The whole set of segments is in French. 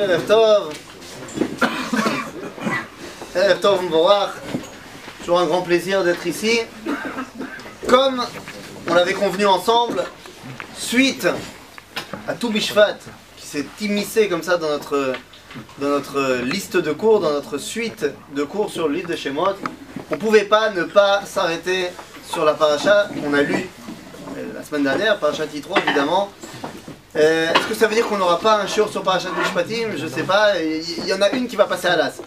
Erev Tov. Erev Tov Mvorach. Toujours un grand plaisir d'être ici. Comme on l'avait convenu ensemble, suite à tout qui s'est immiscé comme ça dans notre, liste de cours, dans notre suite de cours sur le livre de Shemot, on ne pouvait pas ne pas s'arrêter sur la paracha qu'on a lue euh, la semaine dernière, paracha Titro évidemment. Euh, Est-ce que ça veut dire qu'on n'aura pas un show sur parachat Mishpatim Je sais pas. Il y en a une qui va passer à l'as.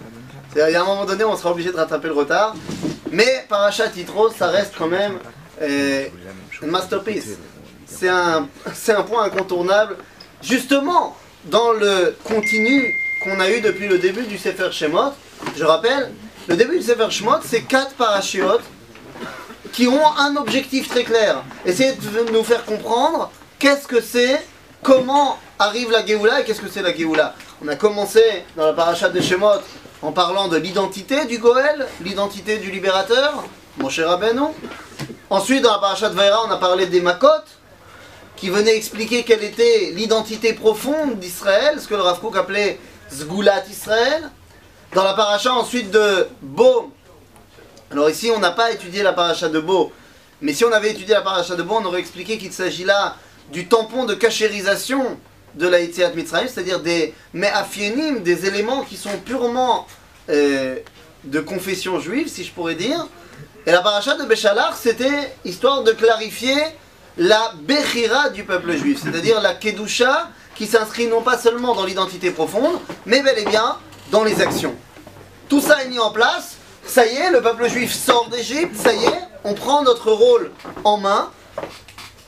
Il y a un moment donné, on sera obligé de rattraper le retard. Mais parachat Titro, ça reste quand même euh, une masterpiece. C'est un, un point incontournable, justement, dans le continu qu'on a eu depuis le début du Sefer Shemot. Je rappelle, le début du Sefer Shemot, c'est quatre parachiotes qui ont un objectif très clair. Essayer de nous faire comprendre qu'est-ce que c'est, comment arrive la Géoula et qu'est-ce que c'est la Géoula? On a commencé dans la paracha de Shemot en parlant de l'identité du Goël, l'identité du libérateur, mon cher Rabbeinu. Ensuite, dans la paracha de Vaïra, on a parlé des Makot, qui venaient expliquer quelle était l'identité profonde d'Israël, ce que le Rav Kook appelait Zgulat Israël. Dans la paracha ensuite de Bo, alors ici on n'a pas étudié la paracha de Bo, mais si on avait étudié la paracha de Bo, on aurait expliqué qu'il s'agit là du tampon de cachérisation de la Yetziat Mitzrayim, c'est-à-dire des me'afienim, des éléments qui sont purement euh, de confession juive, si je pourrais dire. Et la paracha de Béchalar, c'était histoire de clarifier la Bechira du peuple juif, c'est-à-dire la Kedusha qui s'inscrit non pas seulement dans l'identité profonde, mais bel et bien dans les actions. Tout ça est mis en place, ça y est, le peuple juif sort d'Égypte, ça y est, on prend notre rôle en main,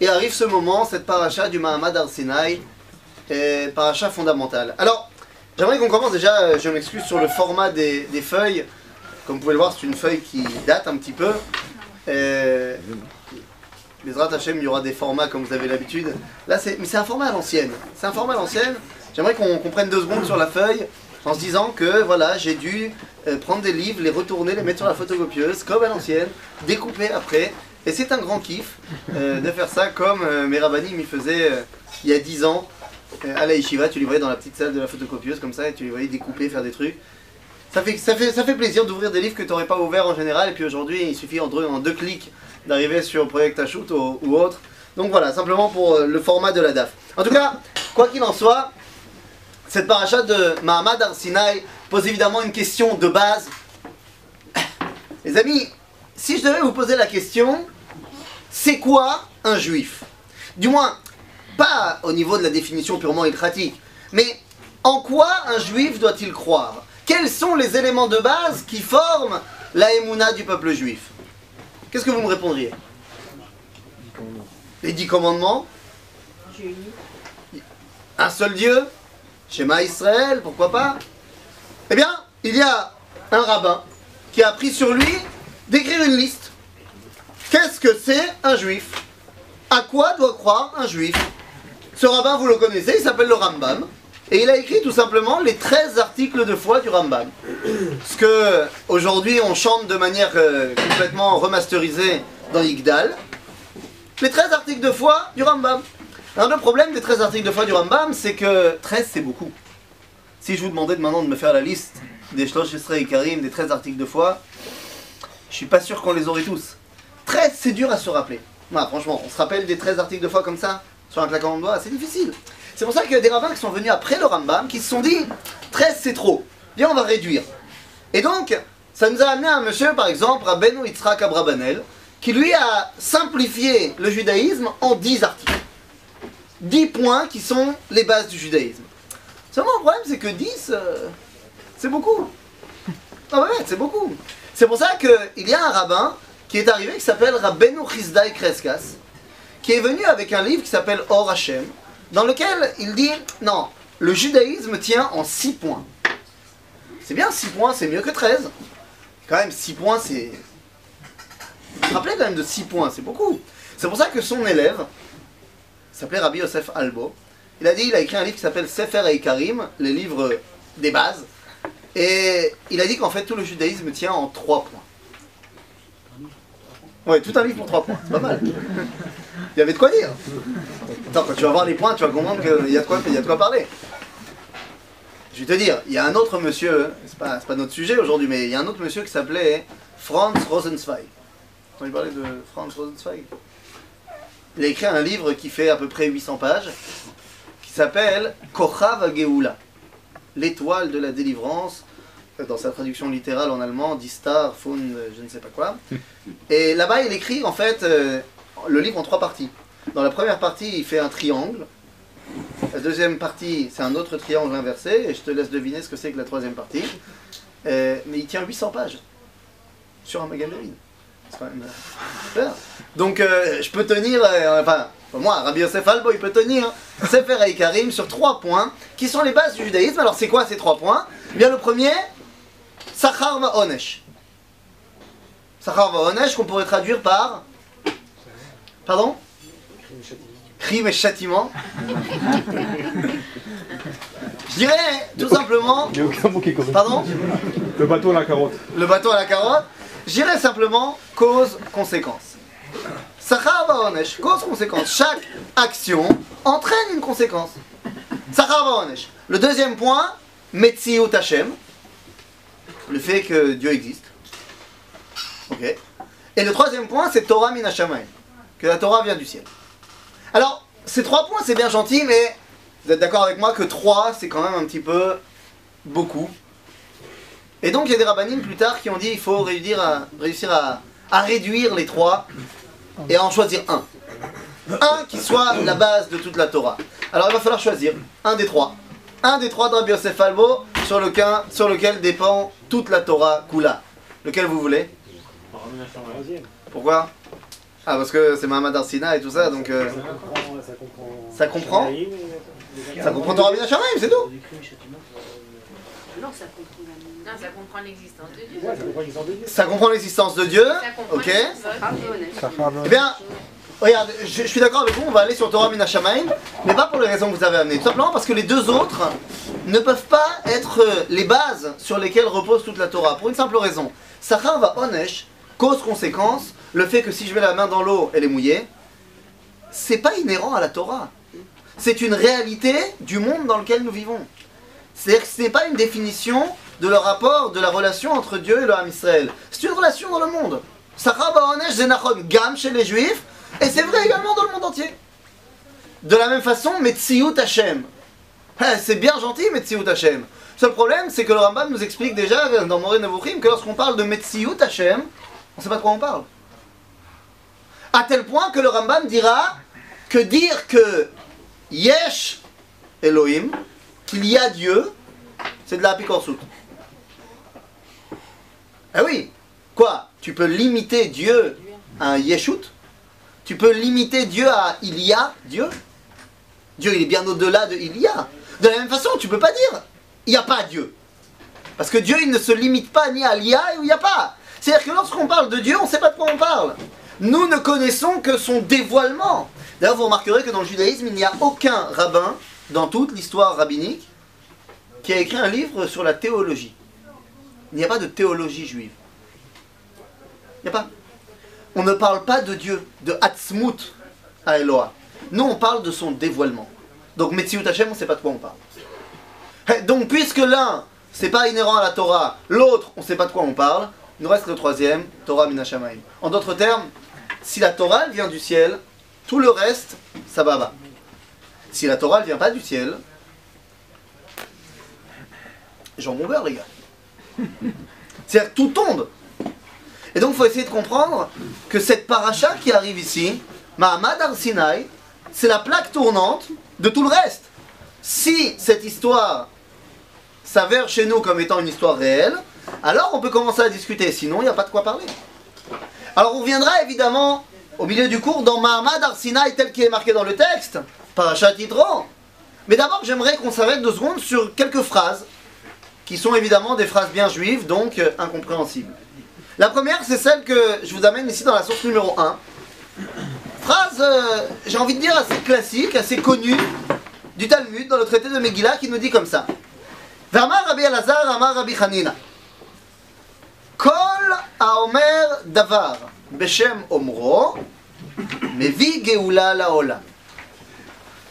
et arrive ce moment, cette paracha du Mahamad al-Sinai, paracha fondamentale. Alors, j'aimerais qu'on commence déjà, euh, je m'excuse sur le format des, feuilles. Comme vous pouvez le voir, c'est une feuille qui date un petit peu. Bezrat Hashem, il y aura des formats comme vous avez l'habitude. Là, c'est, mais c'est un format à l'ancienne. C'est un format à l'ancienne. J'aimerais qu'on, qu'on prenne deux secondes sur la feuille en se disant que voilà, j'ai dû euh, prendre des livres, les retourner, les mettre sur la photocopieuse, comme à l'ancienne, découper après. Et c'est un grand kiff euh, de faire ça comme euh, mes rabbinim m'y faisaient euh, il y a 10 ans euh, à la yeshiva. Tu les voyais dans la petite salle de la photocopieuse comme ça et tu les voyais découper, faire des trucs. Ça fait, ça fait, ça fait plaisir d'ouvrir des livres que tu n'aurais pas ouverts en général. Et puis aujourd'hui, il suffit en deux, en deux clics d'arriver sur Project Shoot ou, ou autre. Donc voilà, simplement pour euh, le format de la DAF. En tout cas, quoi qu'il en soit, cette paracha de Mahamad Arsinaï pose évidemment une question de base. Les amis, si je devais vous poser la question, c'est quoi un juif? Du moins, pas au niveau de la définition purement écratique, mais en quoi un juif doit-il croire? Quels sont les éléments de base qui forment la émouna du peuple juif? Qu'est-ce que vous me répondriez? Les dix commandements? Un seul Dieu? Shema Israël, pourquoi pas? Eh bien, il y a un rabbin qui a pris sur lui d'écrire une liste. Qu'est-ce que c'est un juif? À quoi doit croire un juif? Ce rabbin, vous le connaissez, il s'appelle le Rambam. Et il a écrit tout simplement les 13 articles de foi du Rambam. Ce que aujourd'hui on chante de manière euh, complètement remasterisée dans Yigdal. Les 13 articles de foi du Rambam. Alors le problème des 13 articles de foi du Rambam, c'est que 13 c'est beaucoup. Si je vous demandais de maintenant de me faire la liste des Esrei Karim, des 13 articles de foi, je suis pas sûr qu'on les aurait tous. 13 c'est dur à se rappeler. Voilà, franchement, on se rappelle des 13 articles de foi comme ça, sur un claquement de doigts, c'est difficile. C'est pour ça qu'il y a des rabbins qui sont venus après le Rambam, qui se sont dit 13 c'est trop, viens on va réduire. Et donc, ça nous a amené à un monsieur, par exemple, Rabbeinu Yitzhak Abrabanel, qui lui a simplifié le judaïsme en 10 articles. 10 points qui sont les bases du judaïsme. Seulement, le problème, c'est que 10, euh, c'est beaucoup. Ah ouais, c'est beaucoup. C'est pour ça qu'il y a un rabbin qui est arrivé qui s'appelle Rabbeinu Chizdai Kreskas, qui est venu avec un livre qui s'appelle Or Hashem, dans lequel il dit non, le judaïsme tient en 6 points. C'est bien, 6 points, c'est mieux que 13. Quand même, 6 points, c'est. Vous vous rappelez quand même de 6 points, c'est beaucoup. C'est pour ça que son élève, s'appelait Rabbi Yosef Albo, il a dit, il a écrit un livre qui s'appelle Sefer Eikarim, les livres des bases, et il a dit qu'en fait tout le judaïsme tient en 3 points. Ouais, tout un livre pour 3 points, c'est pas mal. Il y avait de quoi dire. Attends, quand tu vas voir les points, tu vas comprendre qu'il y a de quoi, y a de quoi parler. Je vais te dire, il y a un autre monsieur, c'est pas, pas notre sujet aujourd'hui, mais il y a un autre monsieur qui s'appelait Franz Rosenzweig. Parlé de Franz Rosenzweig Il a écrit un livre qui fait à peu près 800 pages, qui s'appelle Kochav Geoula, l'étoile de la délivrance, dans sa traduction littérale en allemand, Die Star von euh, je ne sais pas quoi. Et là-bas, il écrit en fait euh, le livre en trois parties. Dans la première partie, il fait un triangle. La deuxième partie, c'est un autre triangle inversé, et je te laisse deviner ce que c'est que la troisième partie. Euh, mais il tient 800 pages sur un magazine. C'est quand même euh. Donc euh, je peux tenir, euh, enfin, moi, Rabbi Yosef Albo, il peut tenir Sefer Karim sur trois points qui sont les bases du judaïsme. Alors c'est quoi ces trois points? Bien le premier, Sachar va Onesh. Sachar va Onesh qu'on pourrait traduire par... Pardon? Crime et châtiment. Je dirais tout simplement. Il n'y a aucun mot qui est correct. Pardon? Le bateau à la carotte. Le bateau à la carotte. Je dirais simplement cause-conséquence. Sachar Baonesh, cause-conséquence. Chaque action entraîne une conséquence. Sachar Baonesh. Le deuxième point, Metziut Hashem. Le fait que Dieu existe. Ok. Et le troisième point, c'est Torah Minashamayim. Que la Torah vient du ciel. Alors, ces trois points, c'est bien gentil, mais vous êtes d'accord avec moi que trois, c'est quand même un petit peu beaucoup. Et donc, il y a des rabbinim plus tard qui ont dit il faut réussir à, réussir à, à réduire les trois et à en choisir un. Un qui soit la base de toute la Torah. Alors, il va falloir choisir un des trois. Un des trois Yosef Albo sur lequel, sur lequel dépend toute la Torah Kula. Lequel vous voulez Pourquoi Ah, parce que c'est Mahamad Arsina et tout ça, donc euh, ça comprend Ça comprend Torah Minashamayim, c'est tout Non, ça comprend la Non, ça comprend l'existence de Dieu. Ça comprend l'existence de Dieu. Ça comprend l'existence de Dieu, Ça comprend ok. Eh bien, regarde, je, suis d'accord avec vous, on va aller sur Torah Minashamayim, mais pas pour les raisons que vous avez amenées. Tout simplement parce que les deux autres ne peuvent pas être euh, les bases sur lesquelles repose toute la Torah. Pour une simple raison. Sachar va Onesh, cause-conséquence, le fait que si je mets la main dans l'eau, elle est mouillée, c'est pas inhérent à la Torah. C'est une réalité du monde dans lequel nous vivons. C'est-à-dire que ce n'est pas une définition de le rapport, de la relation entre Dieu et le Ham Israël. C'est une relation dans le monde. Sachar Baonesh Zenachon Gam chez les Juifs, et c'est vrai également dans le monde entier. De la même façon, Metziut Hashem. Eh, C'est bien gentil, Metziut Hashem. Seul problème, c'est que le Rambam nous explique déjà dans Moré Nevuchim que lorsqu'on parle de Metziut Hashem, on ne sait pas de quoi on parle. À tel point que le Rambam dira que dire que Yesh Elohim, qu'il y a Dieu, c'est de la Apikorsut. Eh oui, quoi? Tu peux limiter Dieu à un Yeshut? Tu peux limiter Dieu à il y a Dieu Dieu, il est bien au-delà de il y a. De la même façon, tu peux pas dire il n'y a pas Dieu. Parce que Dieu, il ne se limite pas ni à l'il y a ou il n'y a pas. C'est-à-dire que lorsqu'on parle de Dieu, on ne sait pas de quoi on parle. Nous ne connaissons que son dévoilement. D'ailleurs, vous remarquerez que dans le judaïsme, il n'y a aucun rabbin, dans toute l'histoire rabbinique, qui a écrit un livre sur la théologie. Il n'y a pas de théologie juive. Il n'y a pas. On ne parle pas de Dieu, de Hatzmut à Eloah. Nous, on parle de son dévoilement. Donc, Metziut Hashem, on ne sait pas de quoi on parle. Eh, Donc, puisque l'un, c'est pas inhérent à la Torah, l'autre, on ne sait pas de quoi on parle, il nous reste le troisième, Torah Minashamayim. En d'autres termes, si la Torah vient du ciel, tout le reste, ça va va. Si la Torah ne vient pas du ciel, jambon beurre, les gars. C'est-à-dire que tout tombe. Et donc, il faut essayer de comprendre que cette paracha qui arrive ici, Mahamad Arsinaï, c'est la plaque tournante de tout le reste. Si cette histoire s'avère chez nous comme étant une histoire réelle, alors on peut commencer à discuter. Sinon, il n'y a pas de quoi parler. Alors, on reviendra évidemment au milieu du cours dans Mahamad Arsinaï tel qu'il est marqué dans le texte, paracha Titro. Mais d'abord, j'aimerais qu'on s'arrête deux secondes sur quelques phrases qui sont évidemment des phrases bien juives, donc euh, incompréhensibles. La première, c'est celle que je vous amène ici dans la source numéro 1. Phrase, euh, j'ai envie de dire, assez classique, assez connue du Talmud, dans le traité de Megillah, qui nous dit comme ça. Vermar Rabbi Elazar, Amar Rabbi Hanina. Kol haomer davar beshem omro, mevi geoula laolam.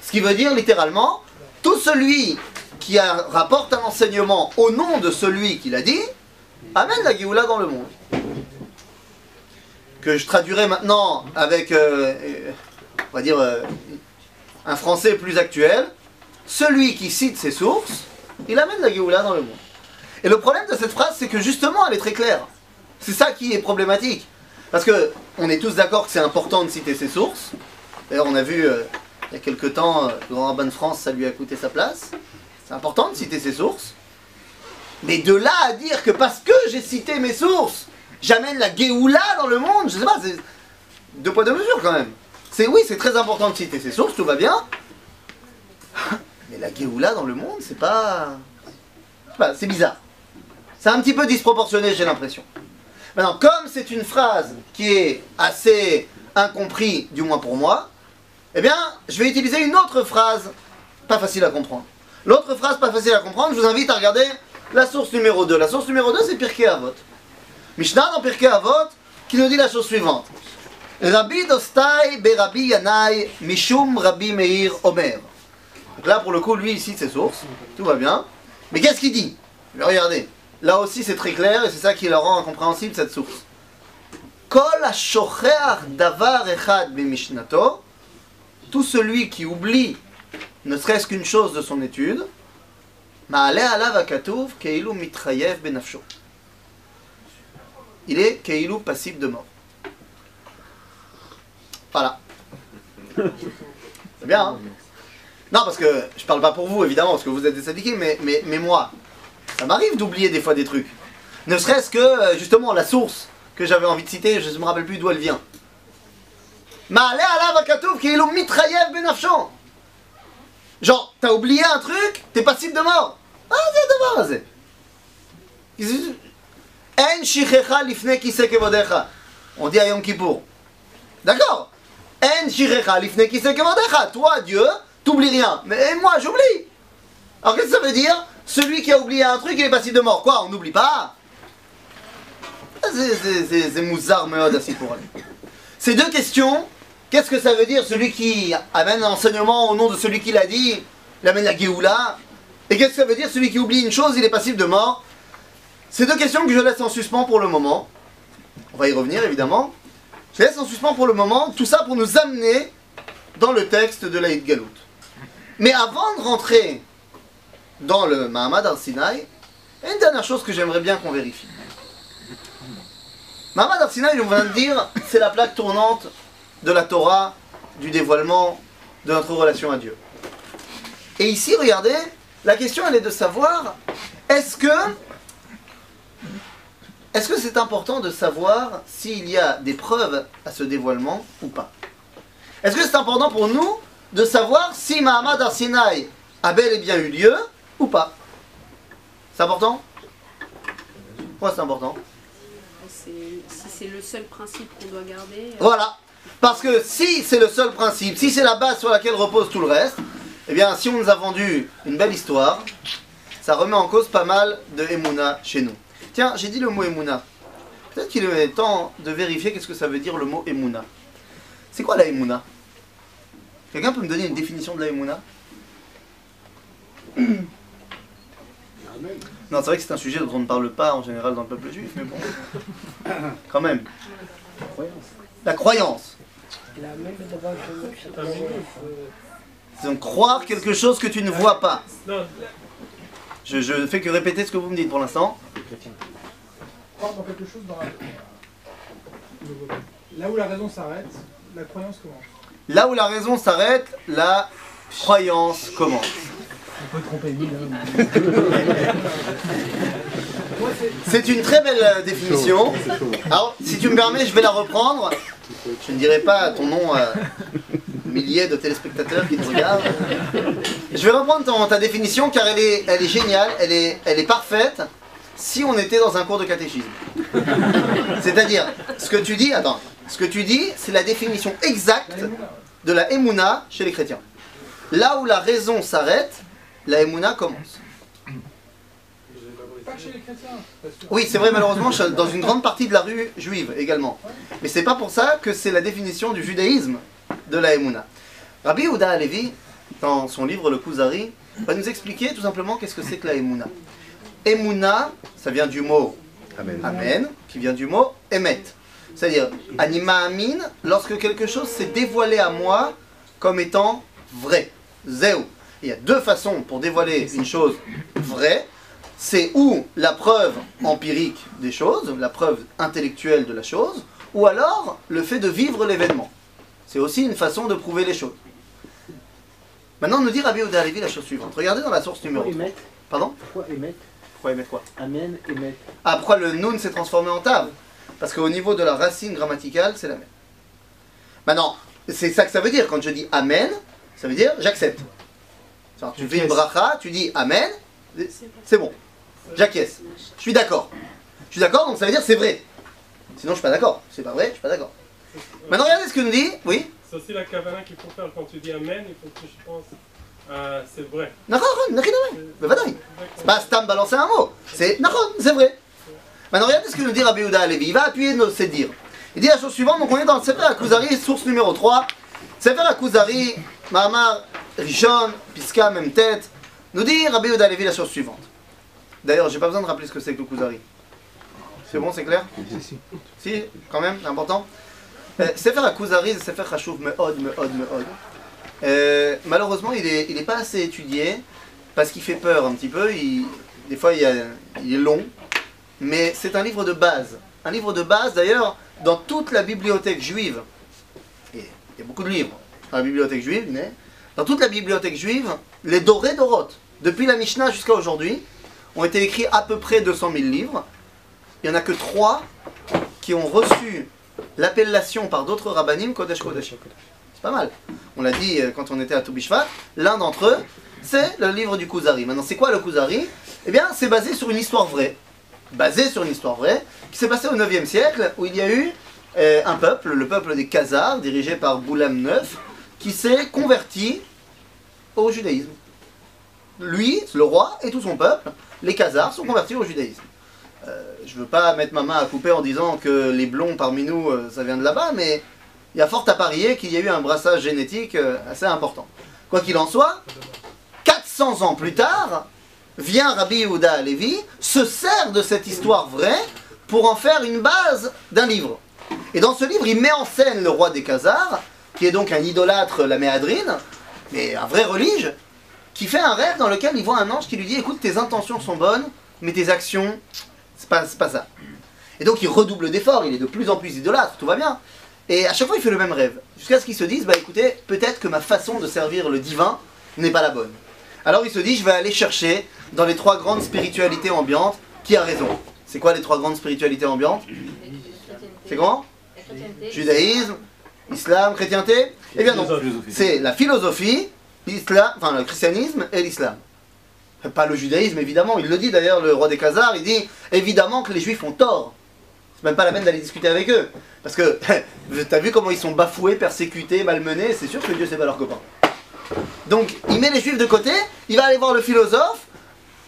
Ce qui veut dire littéralement, tout celui qui rapporte un enseignement au nom de celui qui l'a dit, amène la Géoula dans le monde. Que je traduirai maintenant avec, euh, euh, on va dire, euh, un français plus actuel. Celui qui cite ses sources, il amène la Géoula dans le monde. Et le problème de cette phrase, c'est que justement, elle est très claire. C'est ça qui est problématique. Parce que on est tous d'accord que c'est important de citer ses sources. D'ailleurs, on a vu il y a quelque temps, le Grand Rabbin de France, ça lui a coûté sa place. C'est important de citer ses sources. Mais de là à dire que parce que j'ai cité mes sources, j'amène la Géoula dans le monde, je sais pas, c'est deux poids deux mesures quand même. C'est oui, c'est très important de citer ses sources, tout va bien. Mais la Géoula dans le monde, c'est pas. pas, c'est bizarre. C'est un petit peu disproportionné, j'ai l'impression. Maintenant, comme c'est une phrase qui est assez incomprise, du moins pour moi, eh bien, je vais utiliser une autre phrase pas facile à comprendre. L'autre phrase pas facile à comprendre, je vous invite à regarder la source numéro 2. La source numéro 2, c'est Pirkei Avot. Mishnah dans Pirkei Avot qui nous dit la chose suivante. Rabbi Dostai Berabi Yanai Mishum Rabbi Meir Omer. Donc là, pour le coup, lui, il cite ses sources. Tout va bien. Mais qu'est-ce qu'il dit? Regardez. Là aussi, c'est très clair et c'est ça qui la rend incompréhensible, cette source. Kol ha-shocheach davar echad b'mishnato. Tout celui qui oublie ne serait-ce qu'une chose de son étude, ma'ale alav hakatuv keilu mitrayev benafsho il est Keilou passible de mort. Voilà. C'est bien, hein Non, parce que je parle pas pour vous, évidemment, parce que vous êtes des syndiqués, mais, mais, mais moi, ça m'arrive d'oublier des fois des trucs. Ne serait-ce que, euh, justement, la source que j'avais envie de citer, je ne me rappelle plus d'où elle vient. Genre, t'as oublié un truc, t'es passible de mort. Ah, c'est de mort, en shichecha lifne kise kevodecha. On dit à Yom. D'accord? En shichecha lifne kise kevodecha. Toi, Dieu, t'oublies rien. Mais moi, j'oublie. Alors, qu'est-ce que ça veut dire? Celui qui a oublié un truc, il est passible de mort. Quoi? On n'oublie pas C'est- C'est mouzar. Ces deux questions, qu'est-ce que ça veut dire celui qui amène l'enseignement au nom de celui qui l'a dit, il amène la Géoula? Et qu'est-ce que ça veut dire celui qui oublie une chose, il est passible de mort? Ces deux questions que je laisse en suspens pour le moment. On va y revenir évidemment. Je laisse en suspens pour le moment, tout ça pour nous amener dans le texte de l'Aïd Galout. Mais avant de rentrer dans le Mahamad al-Sinaï, il y a une dernière chose que j'aimerais bien qu'on vérifie. Mahamad al-Sinaï, on vient de dire, c'est la plaque tournante de la Torah, du dévoilement de notre relation à Dieu. Et ici, regardez, la question elle est de savoir, est-ce que est-ce que c'est important de savoir s'il y a des preuves à ce dévoilement ou pas Est-ce que c'est important pour nous de savoir si Mahamad al-Sinaï a bel et bien eu lieu ou pas C'est important Pourquoi c'est important Si c'est le seul principe qu'on doit garder. euh, Voilà. Parce que si c'est le seul principe, si c'est la base sur laquelle repose tout le reste, eh bien, si on nous a vendu une belle histoire, ça remet en cause pas mal de Emouna chez nous. Tiens, j'ai dit le mot Emouna. Peut-être qu'il est temps de vérifier qu'est-ce que ça veut dire le mot Emouna. C'est quoi la Emouna? Quelqu'un peut me donner une définition de la Emouna? Non, c'est vrai que c'est un sujet dont on ne parle pas en général dans le peuple juif, mais bon. Quand même. La croyance. C'est donc croire quelque chose que tu ne vois pas. Je, je fais que répéter ce que vous me dites pour l'instant. croire dans quelque chose dans la... Là où la raison s'arrête, la croyance commence. Là où la raison s'arrête, la croyance commence. On peut tromper mille. C'est une très belle euh, définition. Alors, si tu me permets, je vais la reprendre. Je ne dirai pas ton nom à milliers de téléspectateurs qui te regardent. Je vais reprendre ton- ta définition car elle est, elle est géniale, elle est, elle est parfaite si on était dans un cours de catéchisme. C'est-à-dire, ce que tu dis, attends, ce que tu dis, c'est la définition exacte de la Emouna chez les chrétiens. Là où la raison s'arrête, la Emouna commence. Pas chez les chrétiens. Oui, c'est vrai, malheureusement, dans une grande partie de la rue juive également. Mais c'est pas pour ça que c'est la définition du judaïsme de la Emouna. Rabbi Ouda Alevi, dans son livre Le Kuzari, va nous expliquer tout simplement qu'est-ce que c'est que la Emouna. Emouna, ça vient du mot Amen. Amen, qui vient du mot Emet. C'est-à-dire, Anima Amin, lorsque quelque chose s'est dévoilé à moi comme étant vrai. Zéou. Il y a deux façons pour dévoiler une chose vraie. C'est ou la preuve empirique des choses, la preuve intellectuelle de la chose, ou alors le fait de vivre l'événement. C'est aussi une façon de prouver les choses. Maintenant, nous dit Rabbi Yehuda Halevi la chose suivante. Regardez dans la source numéro. Pourquoi émettre Pardon Pourquoi émettre Pourquoi émettre quoi Amen, émettre. Ah, pourquoi le nun s'est transformé en table Parce qu'au niveau de la racine grammaticale, c'est la même. Maintenant, c'est ça que ça veut dire. Quand je dis amen, ça veut dire j'accepte. Tu fais une bracha, tu dis amen, c'est bon. J'acquiesce. Je suis d'accord. Je suis d'accord, donc ça veut dire c'est vrai. Sinon, je suis pas d'accord. C'est pas vrai, je suis pas d'accord. Maintenant, regardez ce que nous dit. Oui C'est aussi la cavana qu'il faut faire quand tu dis Amen, il faut que tu penses à c'est vrai. Vadaï. C'est pas Stam balancer un mot. C'est Nahon, c'est vrai. Maintenant, regardez ce que nous dit Rabbi Yehuda Alevi. Il va appuyer nos ses dires. Il dit la chose suivante. Donc, on est dans le Sefer Akuzari, source numéro 3. Sefer Akuzari, Mahamar, Rishon, Piska, même tête. Nous dit Rabbi Yehuda Alevi la chose suivante. D'ailleurs, j'ai pas besoin de rappeler ce que c'est que le Kuzari. C'est bon, c'est clair? Si, quand même, c'est important. Euh, Sefer Akuzari, Sefer Chashuv Me'od, Me'od, Me'od. Euh, malheureusement, il n'est il est pas assez étudié parce qu'il fait peur un petit peu. Des fois, il, est long. Mais c'est un livre de base. Un livre de base, d'ailleurs, dans toute la bibliothèque juive. Il y a beaucoup de livres dans la bibliothèque juive, mais dans toute la bibliothèque juive, les dorés d'Orot, depuis la Mishnah jusqu'à aujourd'hui, ont été écrits à peu près 200 000 livres. Il n'y en a que trois qui ont reçu l'appellation par d'autres rabbinim Kodesh Kodesh. C'est pas mal. On l'a dit euh, quand on était à Toubishvat. L'un d'entre eux, c'est le livre du Kuzari. Maintenant, c'est quoi le Kuzari Eh bien, c'est basé sur une histoire vraie. Basé sur une histoire vraie, qui s'est passée au 9e siècle, où il y a eu euh, un peuple, le peuple des Khazars, dirigé par Boulam IX, qui s'est converti au judaïsme. Lui, le roi, et tout son peuple, les Khazars, sont convertis au judaïsme. Euh, je veux pas mettre ma main à couper en disant que les blonds parmi nous, euh, ça vient de là-bas, mais il y a fort à parier qu'il y a eu un brassage génétique euh, assez important. Quoi qu'il en soit, 400 ans plus tard, vient Rabbi Yehuda Alevi, se sert de cette histoire vraie pour en faire une base d'un livre. Et dans ce livre, il met en scène le roi des Khazars, qui est donc un idolâtre, la Méadrine, mais un vrai relige, qui fait un rêve dans lequel il voit un ange qui lui dit Écoute, tes intentions sont bonnes, mais tes actions, c'est pas, pas ça. Et donc il redouble d'efforts, il est de plus en plus idolâtre, tout va bien. Et à chaque fois, il fait le même rêve. Jusqu'à ce qu'il se dise Bah écoutez, peut-être que ma façon de servir le divin n'est pas la bonne. Alors il se dit Je vais aller chercher dans les trois grandes spiritualités ambiantes qui a raison? C'est quoi les trois grandes spiritualités ambiantes? C'est comment? Judaïsme, islam, chrétienté? Eh bien non, c'est la philosophie, l'islam, enfin le christianisme et l'islam. Pas le judaïsme évidemment, il le dit d'ailleurs le roi des Khazars, il dit évidemment que les juifs ont tort. C'est même pas la peine d'aller discuter avec eux. Parce que t'as vu comment ils sont bafoués, persécutés, malmenés, c'est sûr que Dieu c'est pas leur copain. Donc il met les juifs de côté, il va aller voir le philosophe,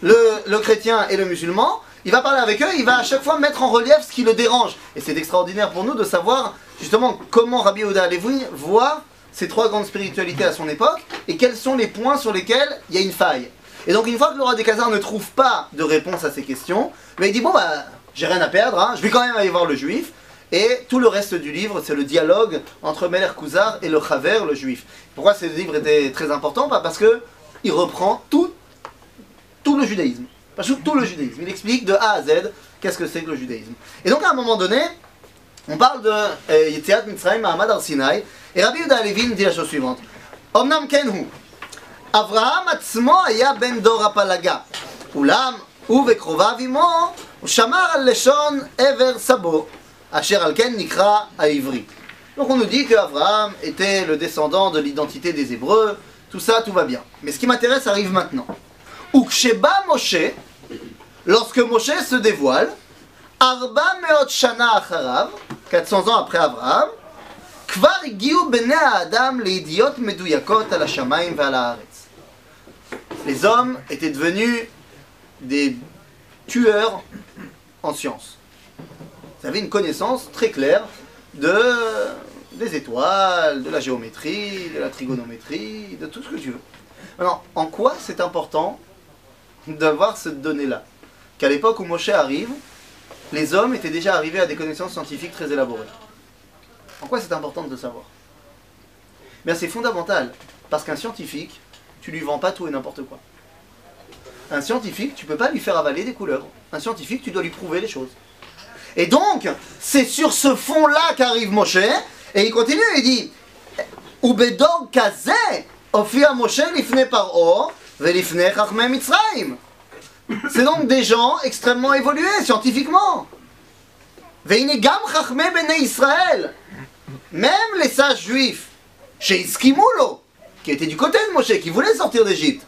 le, chrétien et le musulman, il va parler avec eux, il va à chaque fois mettre en relief ce qui le dérange. Et c'est extraordinaire pour nous de savoir justement comment Rabbi Yehuda Alevi voit ces trois grandes spiritualités à son époque et quels sont les points sur lesquels il y a une faille. Et donc une fois que le roi des Khazars ne trouve pas de réponse à ces questions, ben, il dit bon bah j'ai rien à perdre, hein, je vais quand même aller voir le juif. Et tout le reste du livre, c'est le dialogue entre Meler Kuzar et le Chaver, le juif. Pourquoi ce livre était très important Bah, Parce que il reprend tout, tout le judaïsme. Parce que tout le judaïsme. Il explique de A à Z qu'est-ce que c'est que le judaïsme. Et donc à un moment donné, on parle de euh, Yetziat Mitzrayim Mahamad al Sinai, et Rabbi Yehuda Halevi nous dit la chose suivante. Omnam kenhu, אברהם עצמו היה בן דור הפלגה, אולם הוא וקרוביו עמו, הוא שמר על לשון עבר סבו, אשר על כן נקרא העברי. Donc on nous dit qu'Abraham était le descendant de l'identité des Hébreux, tout ça, tout va bien. Mais ce qui m'intéresse arrive maintenant. Uksheba Moshe, lorsque Moshe se dévoile, Arba Meot Shana Acharav, 400 ans après Abraham, כבר הגיעו בני האדם לידיעות מדויקות על השמיים ועל הארץ. Les hommes étaient devenus des tueurs en science. Ils avaient une connaissance très claire de, des étoiles, de la géométrie, de la trigonométrie, de tout ce que tu veux. Maintenant, en quoi c'est important d'avoir cette donnée-là Qu'à l'époque où Moshe arrive, les hommes étaient déjà arrivés à des connaissances scientifiques très élaborées. En quoi c'est important de le savoir? Bien, c'est fondamental, parce qu'un scientifique, tu lui vends pas tout et n'importe quoi. Un scientifique, tu peux pas lui faire avaler des couleurs. Un scientifique, tu dois lui prouver les choses. Et donc, c'est sur ce fond-là qu'arrive Moshe, et il continue, il dit ofia Moshe lifne velifne chachmei. C'est donc des gens extrêmement évolués scientifiquement. Veine gam chachmei bnei Israël. Même les sages juifs, chez Iskimulo, qui étaient du côté de Moshe, qui voulaient sortir d'Égypte,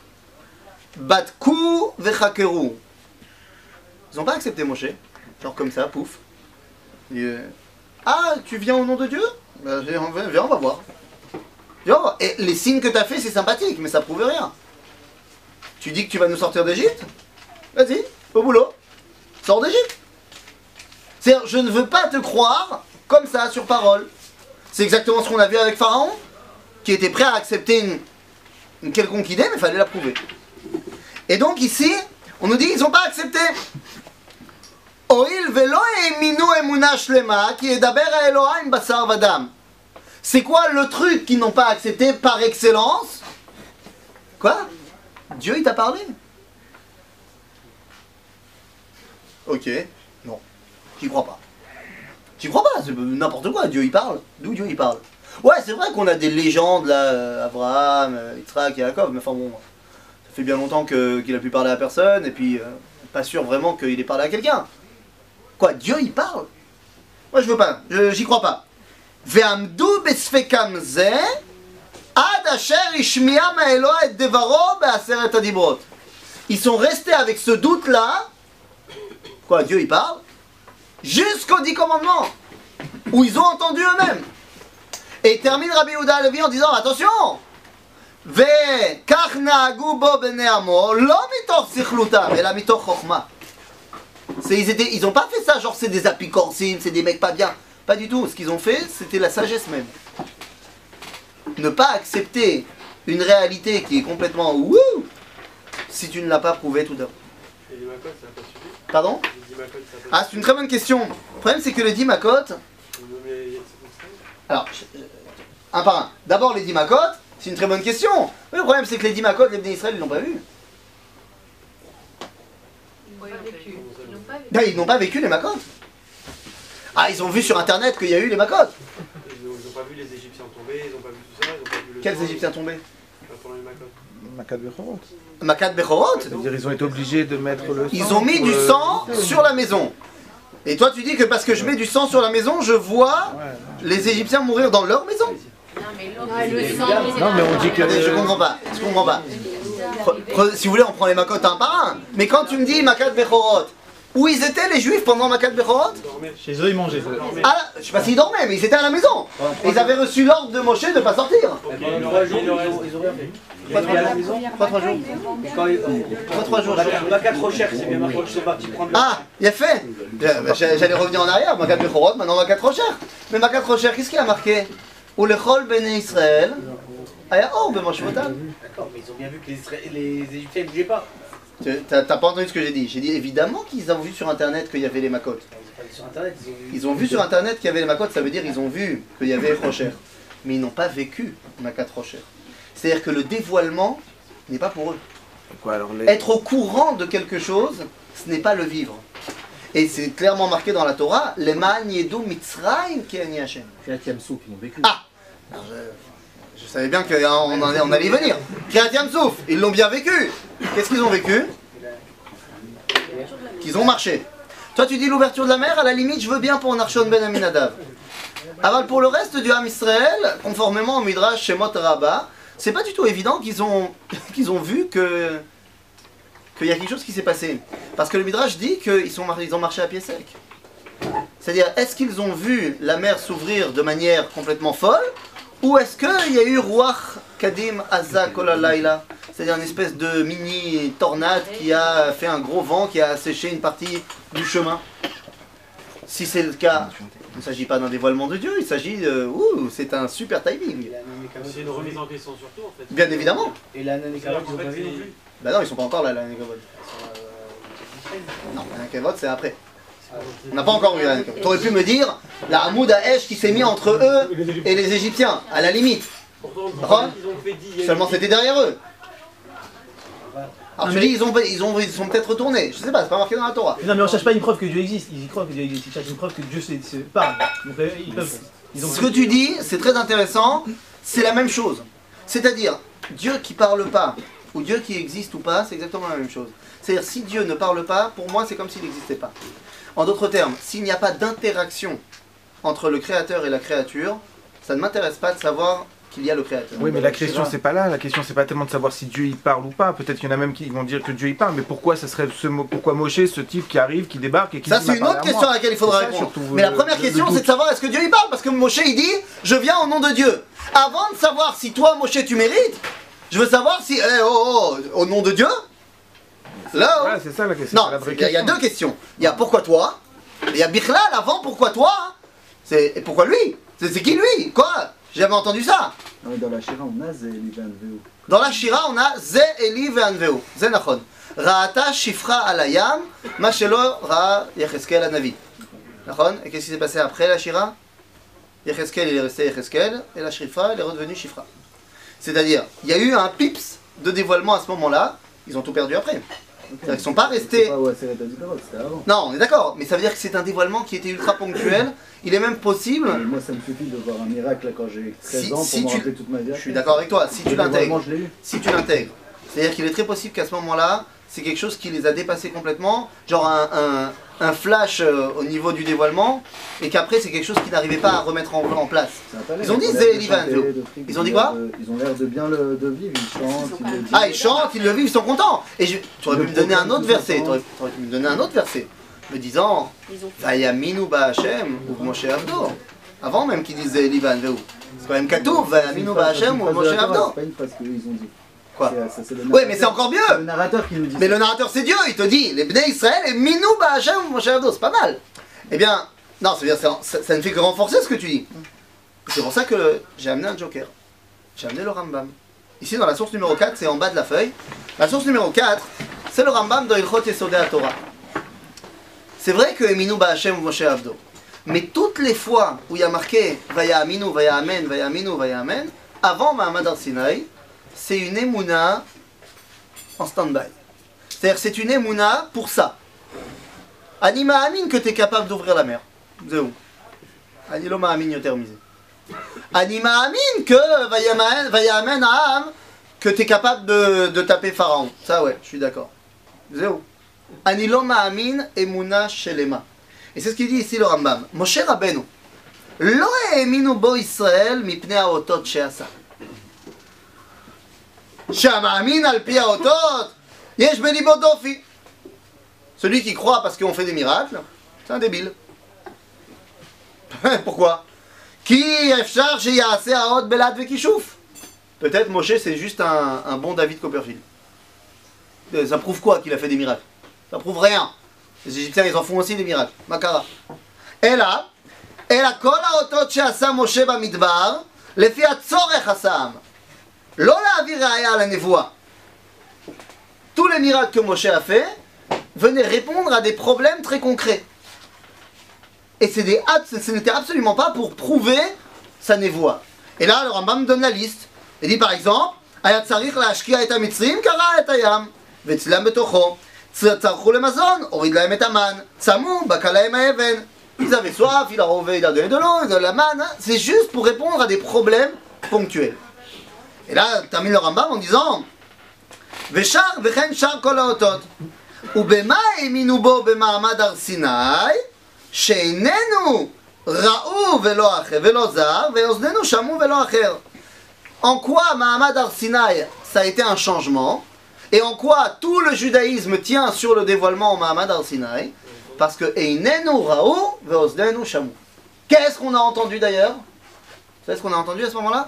Batkou vechakeru. Ils n'ont pas accepté Moshe. Genre comme ça, pouf. Euh, ah, tu viens au nom de Dieu voir. Viens, on va voir. Et les signes que tu as fait, c'est sympathique, mais ça prouve rien. Tu dis que tu vas nous sortir d'Égypte Vas-y, au boulot. Sors d'Égypte. C'est-à-dire, je ne veux pas te croire comme ça, sur parole. C'est exactement ce qu'on a vu avec Pharaon, qui était prêt à accepter une, une quelconque idée, mais il fallait la prouver. Et donc ici, on nous dit qu'ils n'ont pas accepté. Vadam. C'est quoi le truc qu'ils n'ont pas accepté par excellence? Quoi? Dieu il t'a parlé? Ok, non. J'y crois pas. J'y crois pas, c'est n'importe quoi, Dieu il parle. D'où Dieu il parle? Ouais, c'est vrai qu'on a des légendes là, euh, Abraham, euh, Yitzhak Jacob, mais enfin bon, ça fait bien longtemps qu'il a pu parler à personne, et puis euh, pas sûr vraiment qu'il ait parlé à quelqu'un. Quoi, Dieu il parle? Moi je veux pas, j'y crois pas. Ve'amdu besfekam ze, ishmiya et devaro be'aseret adibrot. Ils sont restés avec ce doute là. Quoi, Dieu il parle? Jusqu'aux dix commandements, où ils ont entendu eux-mêmes. Et il termine Rabbi Yehuda Alevi en disant attention וכך נהגו בו בני עמו, לא מתוך סכלותם, אלא מתוך חוכמה. C'est- Ils, étaient, ils ont pas fait ça, genre c'est des apicorcines, c'est des mecs pas bien. Pas du tout. Ce qu'ils ont fait, c'était la sagesse même. Ne pas accepter une réalité qui est complètement wouh si tu ne l'as pas prouvé tout d'abord. Et les macotes, ça n'a pas suivi Pardon Les dix macotes, ça n'a pas Ah, c'est une très bonne question. Le problème, c'est que le dimakot, alors, euh, un par un. D'abord, les dimakot, c'est une très bonne question. Mais le problème, c'est que les dimakot, les Bnei Israël, ils l'ont pas vu. Ils n'ont pas vécu. Ils n'ont pas vécu. Ben, ils n'ont pas vécu les makot. Ah, ils ont vu sur internet qu'il y a eu les makot. Ils n'ont pas vu les Égyptiens tomber, ils n'ont pas vu tout ça, ils n'ont pas vu le. Quels Égyptiens tombés euh, Pendant les macotes. Makat Bechorot. Makat Bechorot. C'est-à-dire ils ont été obligés de mettre le sang. Ils ont mis du le- sang sur la maison. Et toi, tu dis que parce que je mets du sang sur la maison, je vois les Égyptiens mourir dans leur maison Non, mais l'autre, Ah, le c'est- sang. Non mais on dit que. Je comprends pas. Je comprends pas. Pre- si vous voulez, on prend les makot un par un. Mais quand tu me dis Makat Bechorot, où ils étaient les juifs pendant Makat Bechorot? Chez eux ils mangeaient. ah, là, Je sais pas s'ils dormaient, mais ils étaient à la maison. Ils avaient reçu l'ordre de Moshe de ne pas sortir. Ils ont rien fait. Pas trois jours. Pas trois jours. Pas trois jours. Ma 4 recherches, c'est bien marqué qu'ils sont partis prendre. Ah, il a fait bah, j'a- J'allais revenir en arrière, Makat Bechorot, maintenant Makat Rocher. Mais Makat Rocher, qu'est-ce qu'il a marqué? Ou le Chol Bene Israël, Aya Or Bemoshvotam. D'accord, mais ils ont bien vu que les, Égyptiens ne bougeaient pas. T'as pas entendu ce que j'ai dit? J'ai dit évidemment qu'ils ont vu sur internet qu'il y avait les Makot. Ils ont vu sur internet, qu'il y avait les Makot, ça veut dire ils ont vu qu'il y avait Rocher. Mais ils n'ont pas vécu Makat Rocher. C'est-à-dire que le dévoilement n'est pas pour eux. Quoi alors les. Être au courant de quelque chose, ce n'est pas le vivre. Et c'est clairement marqué dans la Torah, les Yedu Mitzrayim ki Hashem. Kriyat Yamsouf, ils ont vécu. Ah Alors, je, je savais bien qu'on on allait y venir. Kriyat Yamsouf, ils l'ont bien vécu. Qu'est-ce qu'ils ont vécu? Qu'ils ont marché. Toi, tu dis l'ouverture de la mer, à la limite, je veux bien pour Narshon Ben Aminadav. Alors, pour le reste du Ham Israël, conformément au Midrash Shemot Rabbah, c'est pas du tout évident qu'ils ont, qu'ils ont vu que qu'il y a quelque chose qui s'est passé. Parce que le Midrash dit qu'ils sont, ils ont marché à pied sec. C'est-à-dire, est-ce qu'ils ont vu la mer s'ouvrir de manière complètement folle Ou est-ce qu'il y a eu Ruach Kadim Azak C'est-à-dire une espèce de mini tornade qui a fait un gros vent qui a asséché une partie du chemin? Si c'est le cas, ne s'agit pas d'un dévoilement de Dieu, il s'agit de... Ouh, c'est un super timing. C'est une remise en question surtout en fait. Bien évidemment. Et la Nanékavod, ils ont pas vu non plus. Bah non, ils sont pas encore là, la Nekavod. Ils sont, euh, Non, la Nekavod, c'est après. Ah, On n'a pas encore eu la Nekavod. T'aurais pu me dire la Hamoud Aesh qui s'est mis entre eux et les Égyptiens, à la limite. Pourtant, ils ont fait il Seulement eu- c'était derrière eux. Alors tu mais- dis ils ont, ils ont, ils sont peut-être retournés. Je sais pas, c'est pas marqué dans la Torah. Non, mais on cherche pas une preuve que Dieu existe. Ils y croient que Dieu existe. Ils cherchent une preuve que Dieu se, se parle. Donc euh, ils peuvent. Ils ont Ce que tu dis, c'est très intéressant, c'est la même chose. C'est-à-dire, Dieu qui parle pas, ou Dieu qui existe ou pas, c'est exactement la même chose. C'est-à-dire, si Dieu ne parle pas, pour moi, c'est comme s'il n'existait pas. En d'autres termes, s'il n'y a pas d'interaction entre le créateur et la créature, ça ne m'intéresse pas de savoir qu'il y a le créateur. Oui, mais la question c'est pas là. La question c'est pas tellement de savoir si Dieu il parle ou pas. Peut-être qu'il y en a même qui vont dire que Dieu il parle, mais pourquoi ça serait ce mot Pourquoi Moshe, ce type qui arrive, qui débarque et qui Ça, c'est m'a une autre à question à laquelle il faudra répondre. surtout, Mais la euh, première le- question, c'est de savoir est-ce que Dieu il parle Parce que Moshe il dit Je viens au nom de Dieu. Avant de savoir si toi, Moshe, tu mérites, je veux savoir si. eh, oh, oh, au nom de Dieu Là, oh. Voilà, c'est ça la question. Non, il y, a- y deux questions. Il y a pourquoi toi et Il y a Bichlal avant pourquoi toi. C'est et pourquoi lui? C'est c'est qui lui? Quoi? J'ai jamais entendu ça. Dans la Shira, on a Zélivan Veo. Dans la Shira, on a Ze Eli ve'anveu. Ze nachon. Ra'ata shifra alayam, ma shelo ra'a Yecheskel anavi. Nachon Et qu'est-ce qui s'est passé après la Shira? Yecheskel, il est resté Yecheskel, et la Shifra, elle est redevenue Shifra. C'est-à-dire, il y a eu un pips de dévoilement à ce moment-là, ils ont tout perdu après. C'est-à-dire qu'ils sont pas restés. Pas avant. Non, on est d'accord, mais ça veut dire que c'est un dévoilement qui était ultra ponctuel. Il est même possible. Mais moi, ça me suffit de voir un miracle là, quand j'ai 13 Si- ans pour si me tu- toute ma vie. Je suis d'accord avec toi, si tu l'intègres. si tu l'intègres. C'est-à-dire qu'il est très possible qu'à ce moment-là, c'est quelque chose qui les a dépassés complètement, genre un, un- un flash euh, au niveau du dévoilement, et qu'après c'est quelque chose qu'ils n'arrivaient pas à remettre en, en place. Ils ont dit trucs, Ils ont dit quoi de- Ils ont l'air de bien le de vivre, ils chantent, ils le disent. Ah, ils chantent, ils le vivent, ils sont contents. Et je- tu aurais pu me donner un autre verset, tu aurais, pu me donner un autre verset, me disant Ils Vayaminu Ba'Hashem ou Moshe Avdo. Avant même qu'ils disent Zélivan Veu. C'est quand même Katouf, Vayaminu Ba'Hashem ou Moshe Avdo. C'est pas une phrase qu'ils ont dit. Quoi le Ouais, mais c'est encore mieux c'est le narrateur qui nous dit Mais ça. le narrateur c'est Dieu, il te dit, les Bnei Israël et Minou Ba'Hashem ou Moshe Avdo, c'est pas mal. Eh bien, non, ça, veut dire, ça, ça- ça ne fait que renforcer ce que tu dis. C'est pour ça que j'ai amené un joker. J'ai amené le Rambam. Ici dans la source numéro 4, c'est en bas de la feuille. La source numéro 4, c'est le Rambam de Ilchot Yesodei Torah. C'est vrai que Minou Ba'Hashem ou Moshe Avdo. Mais toutes les fois où il y a marqué Vaya Aminu, Vaya Amen, Vaya Aminu, Vaya Amen, avant Mahamad Arsinaï, c'est une émouna en stand-by. C'est-à-dire, c'est une émouna pour ça. Anima Amin que tu es capable d'ouvrir la mer. Zéou. Aniloma Amin yotermisé. Anima Amin que Vayamen Aam que tu es capable de, taper Pharaon. Ça, ouais, je suis d'accord. Zéou. Aniloma Amin Emouna Shelema. Et c'est ce qu'il dit ici le Rambam. Moshe Rabbeinu. Lo Eminu Bo Israël Mipnea Otot Sheasa. שהמאמין על פי האותות, יש בליבו דופי. Celui qui croit parce qu'on fait des miracles, c'est un débile. Pourquoi Qui אפשר שיעשה האות בלעד וכישוף Peut-être Moshe c'est juste un, un bon David Copperfield. Euh, Ça prouve quoi qu'il a fait des miracles Ça prouve rien. Les Égyptiens ils en font aussi des miracles. Makara. Et là, אלא כל האותות שעשה משה במדבר, לפי הצורך עשם. לא להביא ראיה על הנבואה. Tous les miracles que Moshe a fait venaient répondre à des problèmes très concrets. Et c'est des, abs- ce n'était absolument pas pour prouver sa névoie. Et là, le Rambam donne la liste. Il dit par exemple, היה צריך להשקיע את המצרים, קרע את הים, ואצלם בתוכו. צ- צרכו למזון, הוריד להם את המן, צמו, בקע להם האבן. Ils avaient soif, il leur a ouvert, il leur a donné de l'eau, de la manne. hein. C'est juste pour répondre à des problèmes ponctuels. Et là, termine le Rambam en disant Veshar shamu. En quoi Mahamad ar Sinai, ça a été un changement? Et en quoi tout le judaïsme tient sur le dévoilement en Mahamad al Sinai? Parce que Qu'est-ce qu'on a entendu d'ailleurs? Vous savez ce qu'on a entendu à ce moment-là?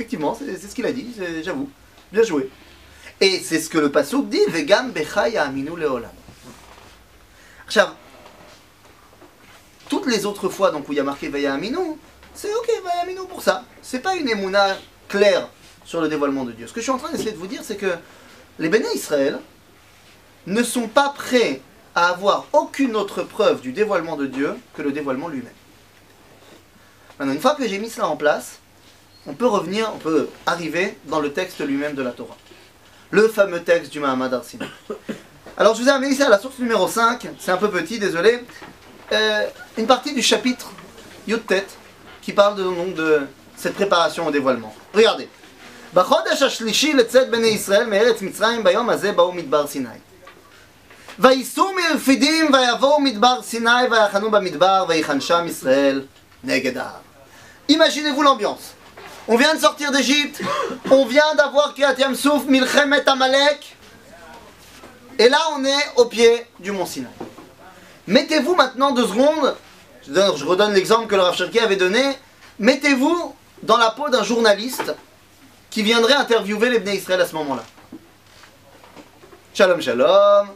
Effectivement, c'est ce qu'il a dit, j'avoue. Bien joué. Et c'est ce que le Passouk dit, Vegam Bechaya Aminu Leolam. Toutes les autres fois donc, où il y a marqué Veya Aminu, c'est ok, Veya Aminu pour ça. C'est pas une émouna claire sur le dévoilement de Dieu. Ce que je suis en train d'essayer de vous dire, c'est que les Béné Israël ne sont pas prêts à avoir aucune autre preuve du dévoilement de Dieu que le dévoilement lui-même. Maintenant, une fois que j'ai mis cela en place, on peut revenir, on peut arriver dans le texte lui-même de la Torah. Le fameux texte du Mahamad Arsina. Alors je vous ai amené ici à la source numéro 5, c'est un peu petit, désolé, Euh, une partie du chapitre Yud-Tet qui parle de, donc, de cette préparation au dévoilement. Regardez. בחודש השלישי לצאת בני ישראל מארץ מצרים ביום הזה באו מדבר סיני. וייסעו מרפידים ויבואו מדבר סיני ויחנו במדבר ויחן שם ישראל נגד ההר. Imaginez-vous l'ambiance. On vient de sortir d'Égypte, on vient d'avoir Kiryat Yamsouf, Milchemet Amalek, et là on est au pied du mont Sinaï. Mettez-vous maintenant deux secondes, je redonne l'exemple que le Rav Cherki avait donné, mettez-vous dans la peau d'un journaliste qui viendrait interviewer les Bnei Israël à ce moment-là. Shalom, shalom.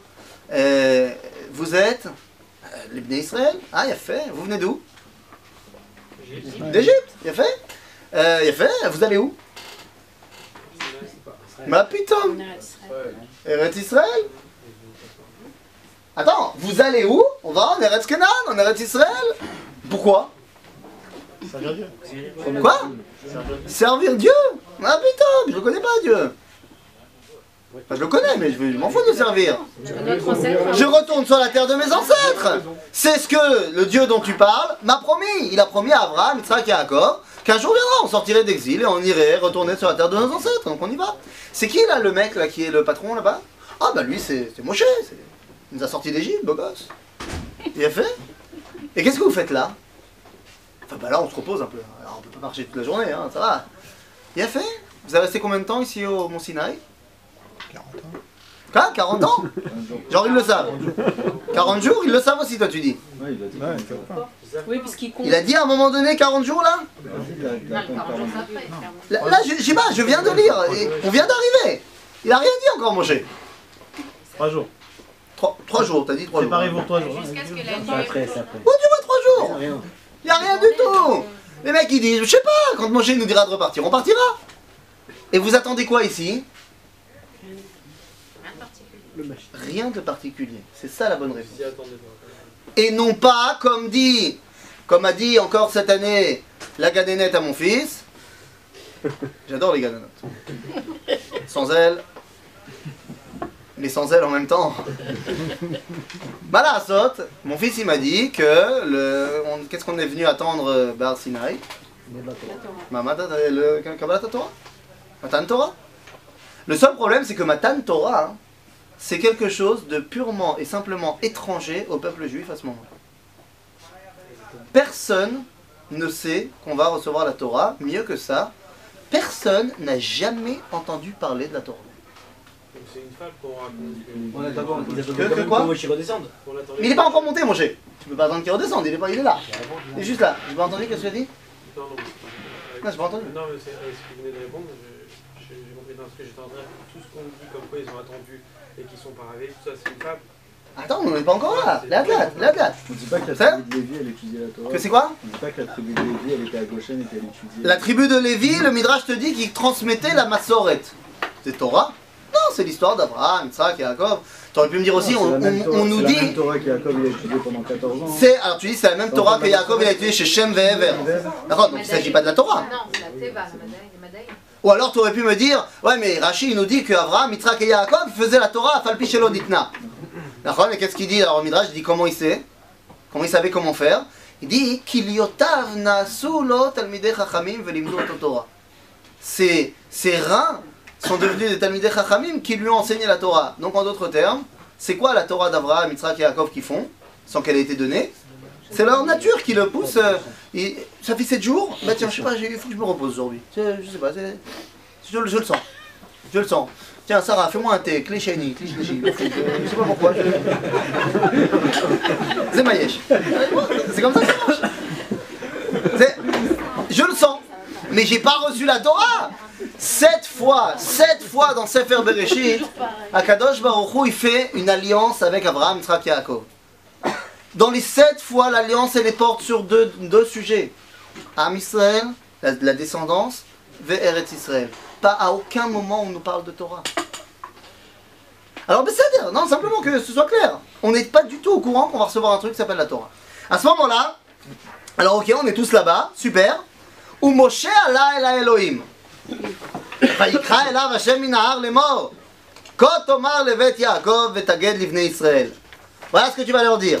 Euh, vous êtes euh, les Bnei Israël? Ah, il a fait. Vous venez d'où? D'Égypte, il a fait? Euh, il a fait. Vous allez où? Ma putain Israël. Eretz Israël? Attends, vous allez où? On va en Eretz Canaan, en Eretz Israël Pourquoi? Quoi? Servir Dieu? Ah putain, je le connais pas Dieu je le connais, mais je m'en fous de le servir. Je retourne sur la terre de mes ancêtres. C'est ce que le Dieu dont tu parles m'a promis. Il a promis à Abraham, Yitzhak et Jacob qu'un jour viendra, on sortirait d'exil et on irait retourner sur la terre de nos ancêtres. Donc on y va. C'est qui là le mec là qui est le patron là-bas? Ah bah lui c'est Moshe. Il nous a sorti d'Égypte, beau gosse. Il a fait? Et qu'est-ce que vous faites là? Enfin bah là on se repose un peu. Alors on peut pas marcher toute la journée, hein, ça va. Il a fait? Vous avez resté combien de temps ici au Mont Sinaï? 40 ans. Quoi 40 ans Genre ils le savent. 40 jours, ils le savent aussi, toi tu dis. Ouais, il a dit. Ouais, 40 ans. Oui, puisqu'il compte. Il a dit à un moment donné 40 jours là Il a- il a compté 40. Là, là, je sais pas, je viens de lire, et on vient d'arriver. Il a rien dit encore, Moshe. Trois jours. Trois, trois jours, t'as dit trois jours. Préparez-vous trois jours. Jusqu'à ce que la C'est nuit après, c'est après. Oh, tu vois, trois jours Rien. Il a rien du tout Les mecs, ils disent, je sais pas, quand Moshe nous dira de repartir, on partira. Et vous attendez quoi ici? Rien de particulier. C'est ça la bonne réponse. Et non pas, comme dit, comme a dit encore cette année la gadénette à mon fils. J'adore les gadénettes. Sans elle, mais sans elle en même temps. Voilà, Sot, mon fils il m'a dit que le, on- qu'est-ce qu'on est venu attendre euh, Bar Mamad, le Kabbalat Torah? Matan Torah? Le seul problème c'est que Matan Torah, hein, c'est quelque chose de purement et simplement étranger au peuple juif à ce moment-là. Personne ne sait qu'on va recevoir la Torah, mieux que ça, personne n'a jamais entendu parler de la Torah. Donc c'est une fable qu'on raconte. On attend Que- que quoi Mais il n'est pas encore monté, mon cher. Tu peux pas attendre qu'il redescende, il est, pas, il est là. Il est juste là. J'ai pas entendu qu'est-ce que tu as dit Pardon. Non, j'ai pas entendu. Non, mais c'est euh, ce que vous venez de répondre. J'ai compris dans ce que j'étais en train de Tout ce qu'on dit comme quoi ils ont attendu et qu'ils sont pas arrivés, tout ça c'est une fable. Attends, on n'est pas encore là. La date, la date. On dit pas que la tribu de Lévi, elle étudiait la Torah. Que c'est quoi On dit pas que la tribu de Lévi, elle était à Goshen et qu'elle étudiait. La tribu de Lévi, le Midrash te dit qu'il transmettait la Massoret. C'est Torah Non, c'est l'histoire d'Abraham, Isaac et Jacob. T'aurais pu me dire aussi, Non, on, c'est la même on- Torah- on nous c'est la même dit. Torah que Jacob il a étudié pendant 14 ans. C'est, alors tu dis, c'est la même Torah que a- Jacob il a étudié chez Shem et Ever. D'accord, donc il ne s'agit pas de la Torah. Non, c'est la Teva, la Madaï. Ou alors tu aurais pu me dire, ouais mais Rachid nous dit qu'Abraham, Yitzhak et Yaakov faisaient la Torah à Falpi Shelo Ditna. D'accord, mais qu'est-ce qu'il dit alors Midrash? Dit comment il sait? Comment il savait comment faire? Il dit Kiliotav nasu lo talmidei chachamim velimdu Torah. Ses, ses reins sont devenus des talmidei qui lui ont enseigné la Torah. Donc en d'autres termes, c'est quoi la Torah d'Abraham, Yitzhak et Yaakov qui font, sans qu'elle ait été donnée? C'est leur nature qui le pousse. euh, ça fait 7 jours. Bah tiens, je sais pas, il faut que je me repose aujourd'hui. Je sais pas, je, le- je le sens. Je le sens. Tiens, Sarah, fais-moi un thé, cliché, cliché, cliché. Je sais pas pourquoi. C'est Maïesh. C'est comme ça que ça marche. Je le sens. Mais j'ai pas reçu la Torah. Sept fois, sept fois dans Sefer Bereshit, Akadosh Baruch Hu, il fait une alliance avec Abraham, et Yaakov. Dans les sept fois, l'alliance, elle les porte sur deux, deux sujets. Am Israël, la, la descendance, Ve'eret Israël. Pas à aucun moment on nous parle de Torah. Alors, ben, c'est-à-dire, non, simplement que ce soit clair. On n'est pas du tout au courant qu'on va recevoir un truc qui s'appelle la Torah. À ce moment-là, alors ok, on est tous là-bas, super. Ou Moshe Allah el Elohim. ויקרא אליו השם מן ההר לאמור כה תאמר לבית יעקב ותגד לבני ישראל. Voilà ce que tu vas leur dire.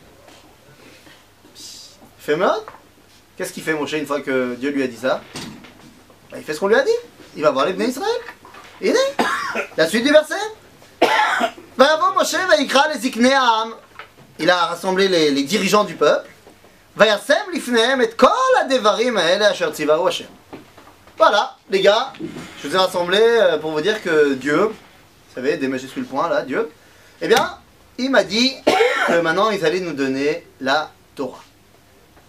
mode Qu'est-ce qu'il fait Moshe une fois que Dieu lui a dit ça Bah, Il fait ce qu'on lui a dit. Il va voir les Israël. Il est La suite du verset. Moshe. Il a rassemblé les, les dirigeants du peuple. Voilà, les gars, je vous ai rassemblé euh, pour vous dire que Dieu, vous savez, des majuscules points là, Dieu, eh bien, il m'a dit que maintenant ils allaient nous donner la Torah.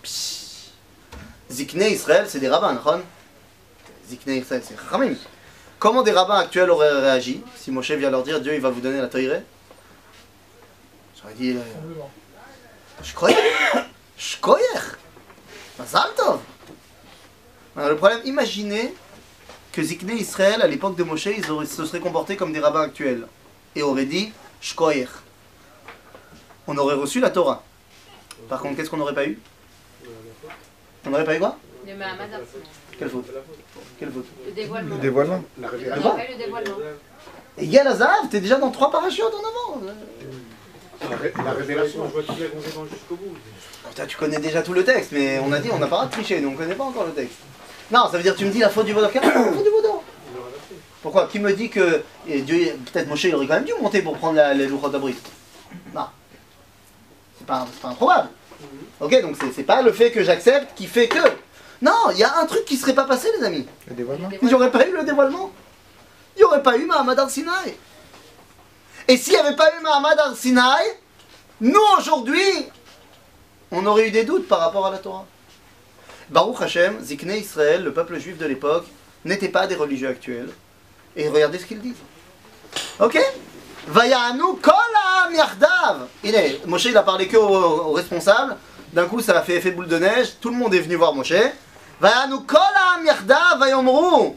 Zikne Israël, c'est des rabbins, Zikne Israël, c'est Ramim. Comment des rabbins actuels auraient réagi si Moshe vient leur dire Dieu il va vous donner la Torah? J'aurais dit Je croyais Je croyais le problème, imaginez que Zikne Israël, à l'époque de Moshe, ils se seraient comportés comme des rabbins actuels et auraient dit Shkoyer. On aurait reçu la Torah. Par contre, qu'est-ce qu'on n'aurait pas eu? On n'aurait pas eu quoi? Le Mahamad. Quelle faute? Quelle faute? Le dévoilement. Le dévoilement. On appelle le dévoilement. Et t'es déjà dans trois parachutes en avant La révélation, je vois la conséquence jusqu'au bout. Putain, tu connais déjà tout le texte, mais on a dit on n'a pas le droit de tricher, nous on connaît pas encore le texte. Non, ça veut dire tu me dis la faute du vaudor. Quelle la faute du vaudor Pourquoi? Qui me dit que et Dieu, peut-être Moshe il aurait quand même dû monter pour prendre la, les Abrit Non. C'est pas, c'est pas improbable. Ok, donc c'est, c'est pas le fait que j'accepte qui fait que. Non, il y a un truc qui serait pas passé, les amis. Le dévoilement. Il n'y aurait pas eu le dévoilement. Il n'y aurait pas eu Mahamad Arsinaï. Et s'il n'y avait pas eu Mahamad Arsinaï, nous aujourd'hui, on aurait eu des doutes par rapport à la Torah. Baruch Hashem, Zikne Israël, le peuple juif de l'époque, n'était pas des religieux actuels. Et regardez ce qu'ils disent. Ok? Vayanu. Il est, Moshe il a parlé que aux, aux responsables. D'un coup ça a fait effet boule de neige. Tout le monde est venu voir Moshe. Vayanu kol ha'am yardav vayomru.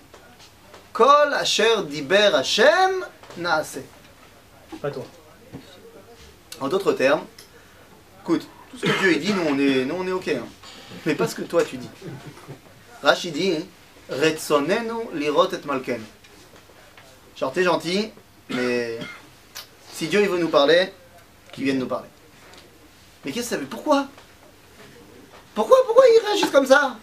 Kol asher diber Hashem naase. Pas toi. En d'autres termes, écoute, tout ce que Dieu dit, nous on est, nous, on est ok. hein. Mais pas ce que toi tu dis. Rachid dit Retsonenu lirot et malken. Genre t'es gentil, mais si Dieu il veut nous parler, qu'il vienne nous parler. Mais qu'est-ce que ça veut Pourquoi? Pourquoi Pourquoi il réagissent comme ça?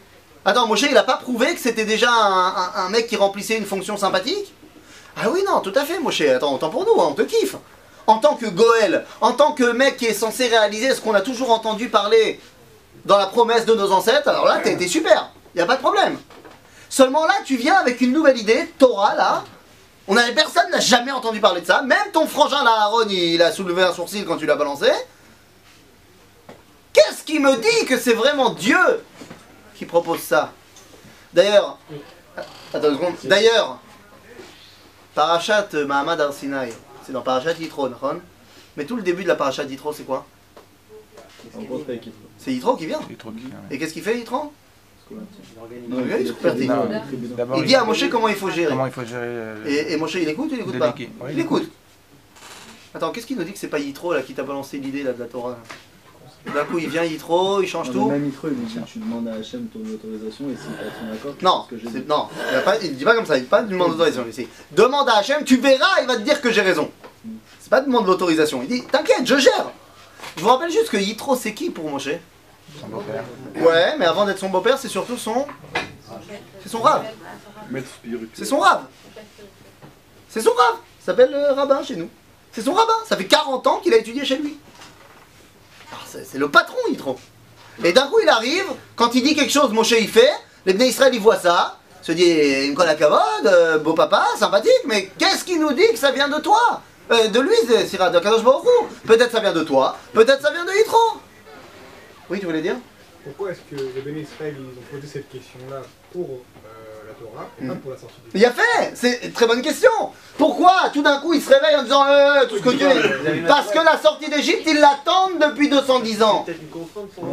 Attends, Moshe il a pas prouvé que c'était déjà un, mec qui remplissait une fonction sympathique? Ah oui, non, tout à fait, Moshe. Attends, autant pour nous, hein, on te kiffe. En tant que Goël, en tant que mec qui est censé réaliser ce qu'on a toujours entendu parler dans la promesse de nos ancêtres, alors là, t'es super, il a pas de problème. Seulement là, tu viens avec une nouvelle idée, Torah, là. On avait, personne n'a jamais entendu parler de ça. Même ton frangin, là, Aaron, il a soulevé un sourcil quand tu l'as balancé. Qu'est-ce qui me dit que c'est vraiment Dieu qui propose ça? D'ailleurs, attends une seconde. D'ailleurs, Parachat Mahamad Arsinaï, c'est dans Parachat Yitro, Mais tout le début de la Parachat Yitro, c'est quoi? C'est Yitro qui vient. Et qu'est-ce qu'il fait, Yitro? Il il Il dit à Moshe comment il faut gérer. comment il faut gérer. euh, Et, et Moshe, il écoute ou il écoute pas. Ouais, Il écoute. Attends, qu'est-ce qu'il nous dit que c'est pas Yitro là qui t'a balancé l'idée là de la Torah D'un coup, il vient Yitro, il change Non, tout. Même Yitro, il dit tu demandes à Hachem ton autorisation et s'il pas son accord. Non, que non, il, a pas, il dit pas comme ça, il dit pas demande d'autorisation ici. Demande à Hachem, tu verras, il va te dire que j'ai raison. C'est pas demande l'autorisation, il dit t'inquiète, je gère. Je vous rappelle juste que Yitro c'est qui pour Moshe? Son beau-père. Ouais, mais avant d'être son beau-père, c'est surtout son. C'est son rave. Maître spirituel. C'est son rave. C'est son rave. Il s'appelle euh, rabbin chez nous. C'est son rabbin. Ça fait 40 ans qu'il a étudié chez lui. Ah, c'est le patron, Yitro. Et d'un coup, il arrive, quand il dit quelque chose, Moshe il fait, les Bnei Israël ils voient ça, se dit, à cavode, euh, beau papa, sympathique, mais qu'est-ce qui nous dit que ça vient de toi? Euh, De lui, c'est Sira, de Kadosh Baruch. Peut-être ça vient de toi, peut-être ça vient de Yitro. Oui, tu voulais dire Pourquoi est-ce que les bénis Israël ils ont posé cette question-là pour euh, la Torah et pas Mhm. pour la sortie Il a fait C'est une très bonne question Pourquoi tout d'un coup il se réveille en disant euh, tout ce que Dieu est Parce que la sortie d'Égypte, ils l'attendent depuis 210 ans.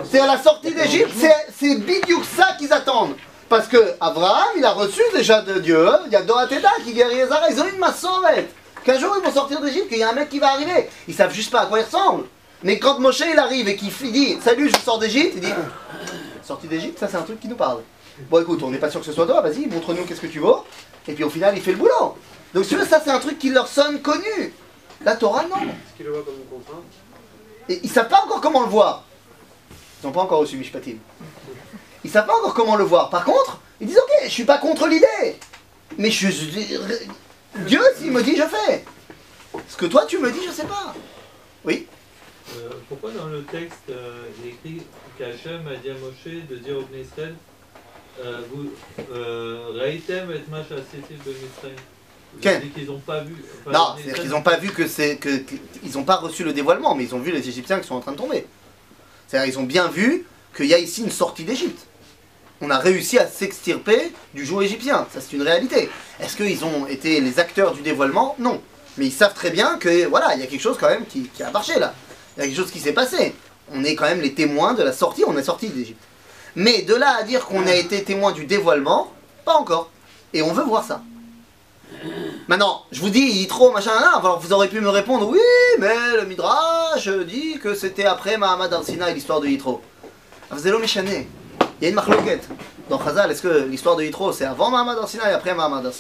C'est à la sortie d'Égypte, c'est- bidiouk ça qu'ils attendent. Parce que Abraham, il a reçu déjà de Dieu, il y a Dorateda qui guérit Ezara, ils ont une massorette. Qu'un jour ils vont sortir d'Égypte, qu'il y a un mec qui va arriver. Ils savent juste pas à quoi il ressemble. Mais quand Moshe il arrive et qu'il dit Salut, je sors d'Égypte, il dit Sortie d'Égypte, ça c'est un truc qui nous parle. Bon écoute, on n'est pas sûr que ce soit toi, vas-y, montre-nous qu'est-ce que tu vaux. Et puis au final, il fait le boulot. Donc si tu veux, ça c'est un truc qui leur sonne connu. La Torah, non. Est-ce qu'il le voit comme une contrainte? Et ils savent pas encore comment le voir. Ils n'ont pas encore reçu Mishpatim. Ils savent pas encore comment le voir. Par contre, ils disent ok, je suis pas contre l'idée. Mais je, je- Dieu, s'il me dit, je fais. Ce que toi tu me dis, je sais pas. Oui? Euh, pourquoi dans le texte euh, il est écrit qu'Hachem a dit à Moshe de dire au Bnei Israël euh, vous euh, Raïtem et Mash de dit qu'ils n'ont pas vu. enfin, Non, c'est-à-dire Israël- qu'ils n'ont pas vu que c'est que, que- ils n'ont pas reçu le dévoilement, mais ils ont vu les Égyptiens qui sont en train de tomber. C'est-à-dire ils ont bien vu qu'il y a ici une sortie d'Égypte. On a réussi à s'extirper du joug égyptien. Ça, c'est une réalité. Est-ce qu'ils ont été les acteurs du dévoilement? Non. Mais ils savent très bien que voilà, il y a quelque chose quand même qui, qui a marché là. Il y a quelque chose qui s'est passé. On est quand même les témoins de la sortie. On est sorti d'Égypte. Mais de là à dire qu'on a été témoin du dévoilement, pas encore. Et on veut voir ça. Maintenant, je vous dis, Yitro, machin, là, alors vous aurez pu me répondre, oui, mais le Midrash dit que c'était après Mahamad al-Sinaï, l'histoire de Yitro. Avzelo Meshane. Il y a une marloquette dans Chazal, est-ce que l'histoire de Yitro c'est avant Mahamad al-Sinaï, après Mahamad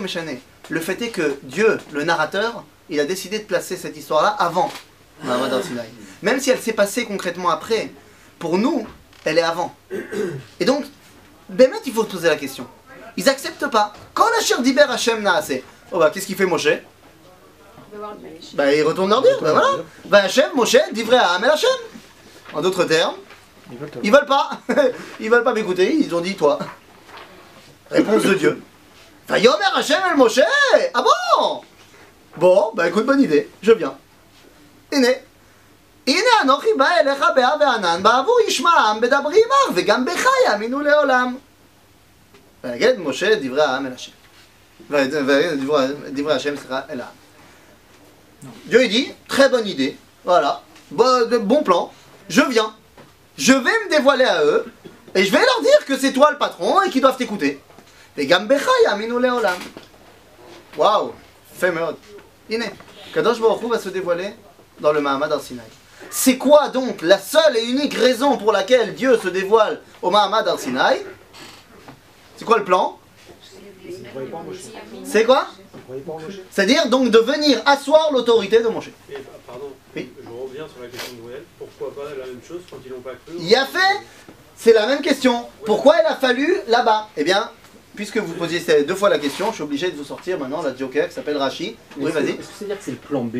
Meshane. Le fait est que Dieu, le narrateur, il a décidé de placer cette histoire-là avant Mahamad al-Sinaï. Même si elle s'est passée concrètement après, pour nous, elle est avant. Et donc, Bémet, il faut se poser la question. Ils acceptent pas. Quand la chair d'Iber Hachem Naase, oh bah qu'est-ce qu'il fait Moshe? Bah il retourne leur dire, bah voilà. Bah Hachem, Moshe, divrei à Hamel Hachem. En d'autres termes, Ils veulent ils veulent pas. ils veulent pas m'écouter, ils ont dit toi. Réponse de Dieu. Vayomer Hachem El Moshe Ah bon Bon, bah écoute, bonne idée, je viens. הנה, הנה אנוכי בא אליך באב וענן, בעבור ישמעם בדברי עמך, וגם בך יאמינו לעולם. ויגד משה דברי העם אל השם. ויגד דברי- דברי השם, סליחה, אל העם. Dieu il dit, très bonne idée, voilà, bon, de- bon plan, je viens, je vais me dévoiler à eux, et je vais leur dire que c'est toi le patron et qu'ils doivent t'écouter. Et Gambecha yaminu leolam. Waouh, fait מאוד. הנה, Kadosh Baruch Hu va se dévoiler dans le Mahamad al-Sinaï. C'est quoi donc la seule et unique raison pour laquelle Dieu se dévoile au Mahamad al-Sinaï C'est quoi le plan Ils croyaient pas en Moshe. C'est quoi Ils croyaient pas en Moshe. C'est-à-dire donc de venir asseoir l'autorité de Moshe. Et, pardon, Oui. je reviens sur la question de Noël. Pourquoi pas la même chose quand ils l'ont pas cru Il y a fait C'est la même question. Pourquoi il a fallu là-bas Eh bien, puisque vous posiez deux fois la question, je suis obligé de vous sortir maintenant la joker qui s'appelle Rashi. Oui, vas-y. Est-ce que c'est-à-dire que c'est le plan B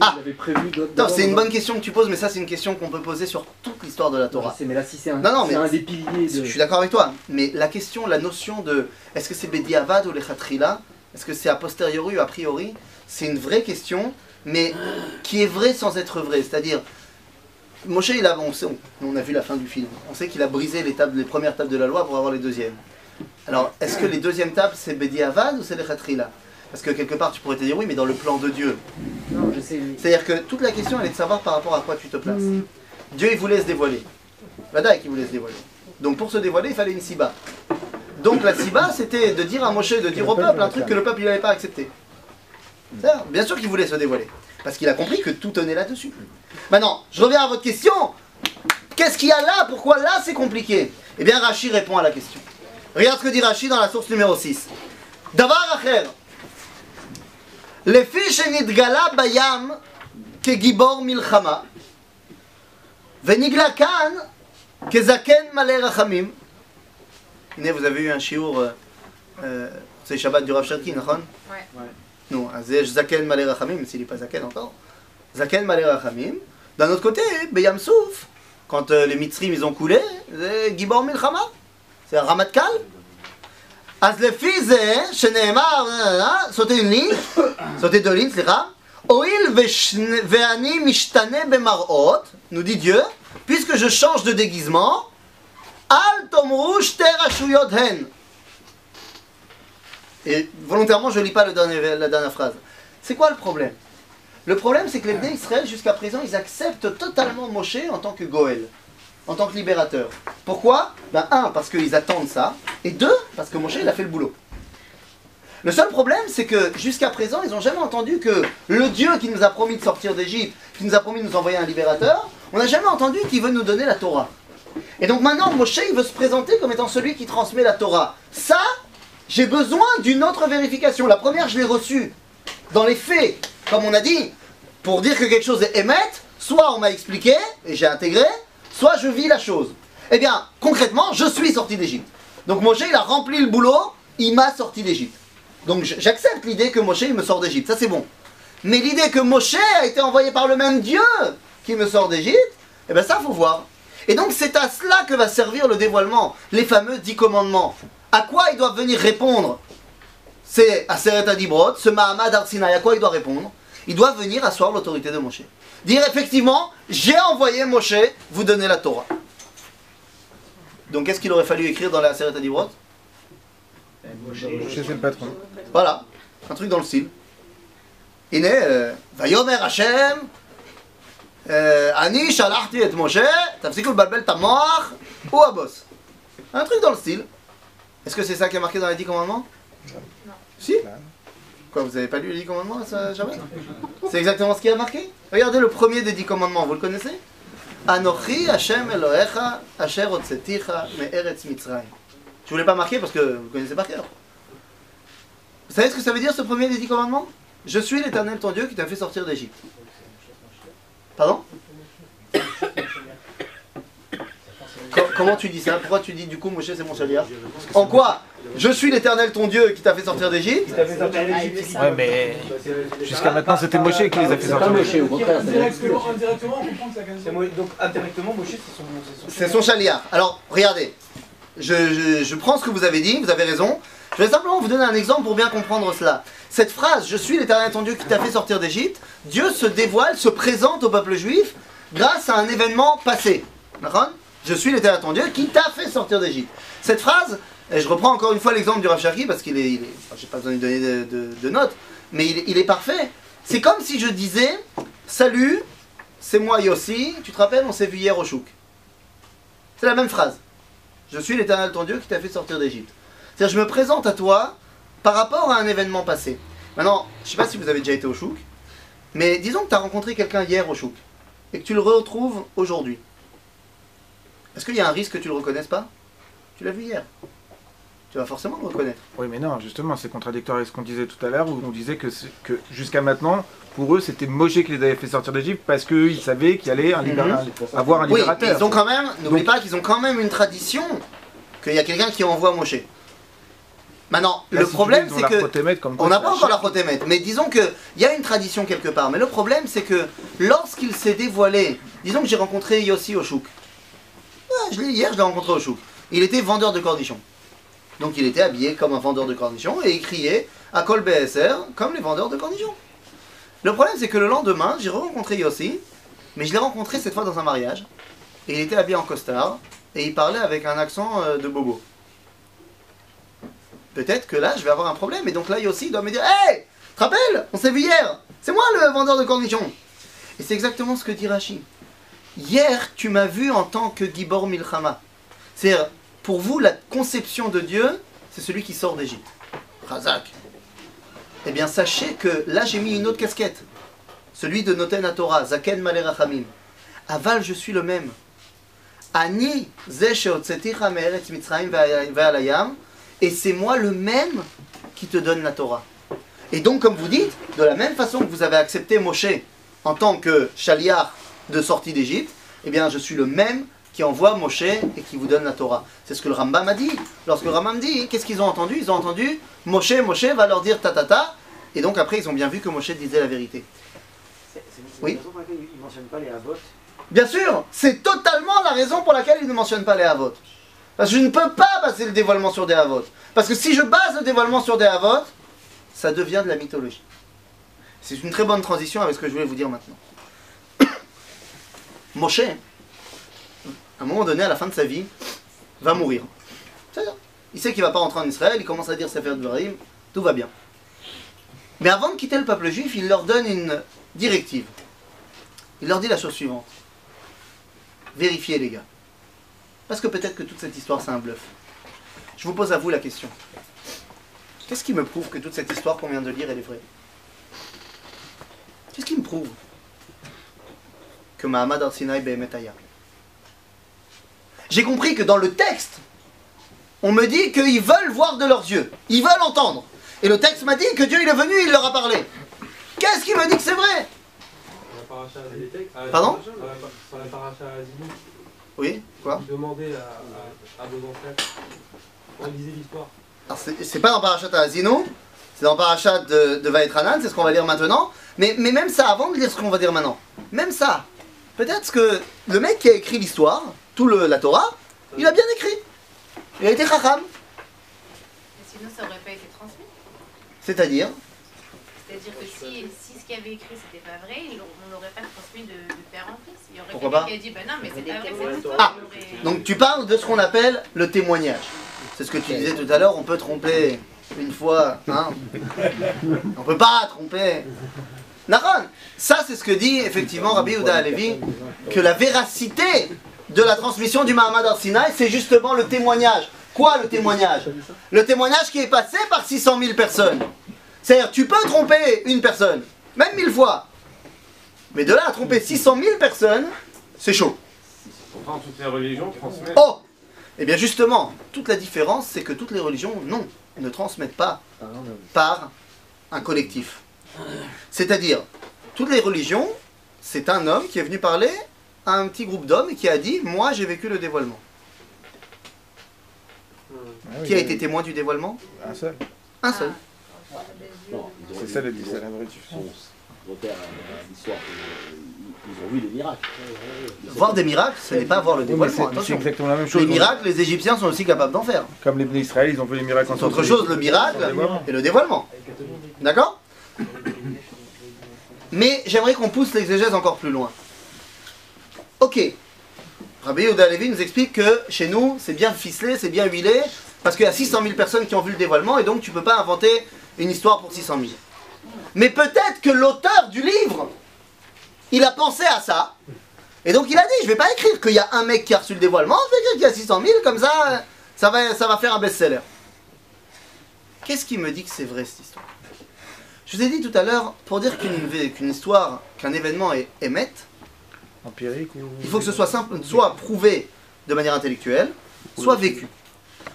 Ah. avait prévu d'autres. C'est une bonne question que tu poses, mais ça c'est une question qu'on peut poser sur toute l'histoire de la Torah. Mais là, si c'est un, Non, non, c'est mais un des piliers. Je suis d'accord avec toi, mais la question, la notion de est-ce que c'est Bediavad ou les Khatrila Est-ce que c'est a posteriori ou a priori C'est une vraie question, mais qui est vraie sans être vraie. C'est-à-dire, Moshe, il a, on, sait- on- on a vu la fin du film, on sait qu'il a brisé les, tables, les premières tables de la loi pour avoir les deuxièmes. Alors, est-ce que les deuxièmes tables, c'est Bediavad ou c'est les Khatrila Parce que quelque part, tu pourrais te dire oui, mais dans le plan de Dieu. Non, je sais. C'est-à-dire que toute la question, elle est de savoir par rapport à quoi tu te places. Dieu, il voulait se dévoiler. Vadaï qui voulait se dévoiler. Donc pour se dévoiler, il fallait une siba. Donc la siba, c'était de dire à Moshe, de dire au peuple un truc que le peuple n'avait pas accepté. Bien sûr qu'il voulait se dévoiler. Parce qu'il a compris que tout tenait là-dessus. Maintenant, je reviens à votre question. Qu'est-ce qu'il y a là? Pourquoi là c'est compliqué? Eh bien, Rachi répond à la question. Regarde ce que dit Rachi dans la source numéro 6. Davar acher. לפי שנתגלה בים כגיבור מלחמה, ונגלה כאן כזקן מלא רחמים. הנה, vous avez eu un שיעור, euh, c'est Shabbat du Rav Cherki, נכון? Ouais. נו, אז יש זקן מלא רחמים, s'il n'est pas זקן encore. זקן מלא רחמים. D'un autre côté, בים סוף, quand euh, les Mitzrim ils ont coulé, זה גיבור מלחמה. C'est un רמטכ"ל. אז לפי זה, שנאמר, אה, סוטה לי, סוטה דולין, סליחה, הואיל ושנ- ואני משתנה במראות, nous dit Dieu, puisque je change de déguisement, אל תאמרו שתי רשויות הן. Et volontairement, je ne lis pas le dernier- la dernière phrase. C'est quoi le problème Le problème, c'est que les Bnei Israël, jusqu'à présent, ils acceptent totalement Moshe en tant que Goël, en tant que libérateur. Pourquoi? Ben, un, parce qu'ils attendent ça, et deux, parce que Moshe, il a fait le boulot. Le seul problème, c'est que jusqu'à présent, ils n'ont jamais entendu que le Dieu qui nous a promis de sortir d'Égypte, qui nous a promis de nous envoyer un libérateur, on n'a jamais entendu qu'il veut nous donner la Torah. Et donc maintenant, Moshe, il veut se présenter comme étant celui qui transmet la Torah. Ça, j'ai besoin d'une autre vérification. La première, je l'ai reçue dans les faits, comme on a dit, pour dire que quelque chose est émette, soit on m'a expliqué et j'ai intégré, soit je vis la chose. Eh bien, concrètement, je suis sorti d'Égypte. Donc Moshe, il a rempli le boulot, il m'a sorti d'Égypte. Donc j'accepte l'idée que Moshe, il me sort d'Égypte, ça c'est bon. Mais l'idée que Moshe a été envoyé par le même Dieu qui me sort d'Égypte, eh bien ça, faut voir. Et donc c'est à cela que va servir le dévoilement, les fameux dix commandements. À quoi ils doivent venir répondre C'est à Seret ce Mahamad Arsinaï, à quoi il doit répondre Il doit venir asseoir l'autorité de Moshe dire effectivement, j'ai envoyé Moshe vous donner la Torah. Donc qu'est-ce qu'il aurait fallu écrire dans la Seret Adibrot? Euh, Moshe, c'est le patron. Voilà, un truc dans le style. Iné, euh, Vayomer Hashem, euh, Ani shalachti et Moshe, tafsikul balbel tamor, ou abos. Un truc dans le style. Est-ce que c'est ça qui est marqué dans les 10 commandements Non. Si? Quoi, vous avez pas lu les 10 commandements, ça, jamais C'est exactement ce qui est marqué. Regardez le premier des 10 commandements, vous le connaissez Anochi Hashem Mitzrayim. Je voulais pas marquer parce que vous connaissez par cœur. Vous savez ce que ça veut dire ce premier des 10 commandements Je suis l'éternel ton Dieu qui t'a fait sortir d'Égypte. Pardon Co- Comment tu dis ça? Pourquoi tu dis du coup Moshe c'est mon chaliard En quoi? Je suis l'éternel ton Dieu qui t'a fait sortir d'Égypte Ouais, mais jusqu'à maintenant, c'était Moshe qui les a fait C'est pas sortir. Moshe, au contraire. c'est Indirectement, indirectement, on comprend que ça C'est Mo- Donc indirectement, Moshe, c'est son. c'est son- chaliard. Alors, regardez. Je, je- je prends ce que vous avez dit, vous avez raison. Je vais simplement vous donner un exemple pour bien comprendre cela. Cette phrase, je suis l'éternel ton Dieu qui t'a fait sortir d'Égypte, Dieu se dévoile, se présente au peuple juif grâce à un événement passé. D'accord? Je suis l'éternel ton Dieu qui t'a fait sortir d'Égypte. Cette phrase, et je reprends encore une fois l'exemple du Rav Cherki parce qu'il est. est- enfin, J'ai pas besoin de donner de, notes, mais il, est- parfait. C'est comme si je disais Salut, c'est moi Yossi, tu te rappelles, on s'est vu hier au Chouk. C'est la même phrase. Je suis l'éternel ton Dieu qui t'a fait sortir d'Égypte. C'est-à-dire, je me présente à toi par rapport à un événement passé. Maintenant, je ne sais pas si vous avez déjà été au Chouk, mais disons que tu as rencontré quelqu'un hier au Chouk et que tu le retrouves aujourd'hui. Est-ce qu'il y a un risque que tu le reconnaisses pas? Tu l'as vu hier. Tu vas forcément le reconnaître. Oui, mais non, justement, c'est contradictoire avec ce qu'on disait tout à l'heure, où on disait que, jusqu'à maintenant, pour eux, c'était Moshe qui les avait fait sortir d'Égypte parce qu'ils savaient qu'il y allait un libéra- avoir un Oui, libérateur. ils ont quand même, n'oublie Donc- pas qu'ils ont quand même une tradition qu'il y a quelqu'un qui envoie Moshe. Maintenant, Là, le si problème c'est que protémètre comme quoi On n'a pas encore la chair. protémètre, mais disons qu'il y a une tradition quelque part. Mais le problème, c'est que lorsqu'il s'est dévoilé, disons que j'ai rencontré Yossi Chouk. Ouais, je hier, je l'ai rencontré. Il était vendeur de cornichons. Donc il était habillé comme un vendeur de cornichons et il criait à Kol BSR comme les vendeurs de cornichons. Le problème, c'est que le lendemain, j'ai rencontré Yossi, mais je l'ai rencontré cette fois dans un mariage. Et il était habillé en costard et il parlait avec un accent euh, de bobo. Peut-être que là, je vais avoir un problème. Et donc là, Yossi doit me dire Hey te rappelles? On s'est vu hier C'est moi le vendeur de cornichons Et c'est exactement ce que dit Rashi. Hier, tu m'as vu en tant que Gibor Milchama. C'est-à-dire, pour vous, la conception de Dieu, c'est celui qui sort d'Égypte. Razak. Eh bien, sachez que là, j'ai mis une autre casquette. celui de Noten Torah, Zaken Malé Rachamim. Aval, je suis le même. Ani. Et c'est moi le même qui te donne la Torah. Et donc, comme vous dites, de la même façon que vous avez accepté Moshe en tant que chaliar de sortie d'Égypte, eh bien, je suis le même qui envoie Moshe et qui vous donne la Torah. C'est ce que le Rambam a dit. Lorsque le Rambam dit, qu'est-ce qu'ils ont entendu? Ils ont entendu Moshe, Moshe va leur dire ta ta ta. Et donc après, ils ont bien vu que Moshe disait la vérité. C'est Oui. la raison pour laquelle il ne mentionne pas les Havot. Bien sûr, c'est totalement la raison pour laquelle il ne mentionne pas les Havot. Parce que je ne peux pas baser le dévoilement sur des Havot. Parce que si je base le dévoilement sur des Havot, ça devient de la mythologie. C'est une très bonne transition avec ce que je voulais vous dire maintenant. Moshe, à un moment donné, à la fin de sa vie, va mourir. C'est-à-dire, Il sait qu'il va pas rentrer en Israël, il commence à dire Sefer Dvarim, tout va bien. Mais avant de quitter le peuple juif, il leur donne une directive. Il leur dit la chose suivante. Vérifiez les gars. Parce que peut-être que toute cette histoire c'est un bluff. Je vous pose à vous la question. Qu'est-ce qui me prouve que toute cette histoire qu'on vient de lire elle est vraie? Qu'est-ce qui me prouve que Mahamad Arsinaï Behemetaya J'ai compris que dans le texte, on me dit qu'ils veulent voir de leurs yeux. Ils veulent entendre. Et le texte m'a dit que Dieu il est venu, il leur a parlé. Qu'est-ce qui me dit que c'est vrai? À- Pardon? Oui, quoi? il demandait à, à, à vos ancêtres, lisaient l'histoire, Alors, c'est pas dans Parashat Azino, c'est dans Parashat de, de Vaetranan, c'est ce qu'on va lire maintenant. Mais, mais même ça, avant de lire ce qu'on va dire maintenant, même ça, peut-être que le mec qui a écrit l'histoire, tout le, la Torah, il a bien écrit. Il a été chacham. Sinon, ça aurait pas été transmis. C'est-à-dire, C'est-à-dire que si, si ce qu'il avait écrit c'était pas vrai, il- on n'aurait pas transmis de, de père en fils. Il y aurait Pourquoi quelqu'un pas qui a dit bah non, mais c'est pas vrai cette histoire. Ah, donc tu parles de ce qu'on appelle le témoignage. C'est ce que tu disais tout à l'heure, on peut tromper une fois, hein. On peut pas tromper. Ça c'est ce que dit effectivement Rabbi Yehuda Alevi, que la véracité de la transmission du Mahamad Arsinaï, c'est justement le témoignage. Quoi le témoignage? Le témoignage qui est passé par 600 000 personnes. C'est-à-dire, tu peux tromper une personne, même mille fois. Mais de là à tromper 600 000 personnes, c'est chaud. Pourtant, toutes les religions transmettent. Oh Eh bien justement, toute la différence, c'est que toutes les religions, non, ne transmettent pas par un collectif. C'est-à-dire, toutes les religions, c'est un homme qui est venu parler à un petit groupe d'hommes et qui a dit, moi j'ai vécu le dévoilement. Qui a été témoin du dévoilement Un seul. Un seul. Ont C'est ça le c'est la vraie Ils l'histoire. Ont vu des miracles. Voir des miracles, ce n'est pas voir le dévoilement, c'est- exactement la même chose. Les miracles, les Égyptiens sont aussi capables d'en faire. Comme les Israël, ils ont fait les miracles en C'est autre chose, le miracle et le dévoilement. D'accord? Mais j'aimerais qu'on pousse l'exégèse encore plus loin. Ok. Rabbi Yehuda nous explique que chez nous, c'est bien ficelé, c'est bien huilé, parce qu'il y a 600 000 personnes qui ont vu le dévoilement, et donc tu peux pas inventer une histoire pour 600 000. Mais peut-être que l'auteur du livre, il a pensé à ça, et donc il a dit, je vais pas écrire qu'il y a un mec qui a reçu le dévoilement, je vais écrire qu'il y a 600 000, comme ça, ça va, ça va faire un best-seller. Qu'est-ce qui me dit que c'est vrai cette histoire? Je vous ai dit tout à l'heure, pour dire qu'une histoire, qu'un événement est émette, Empirique ou. il faut que ce soit simple, soit prouvé de manière intellectuelle, soit vécu.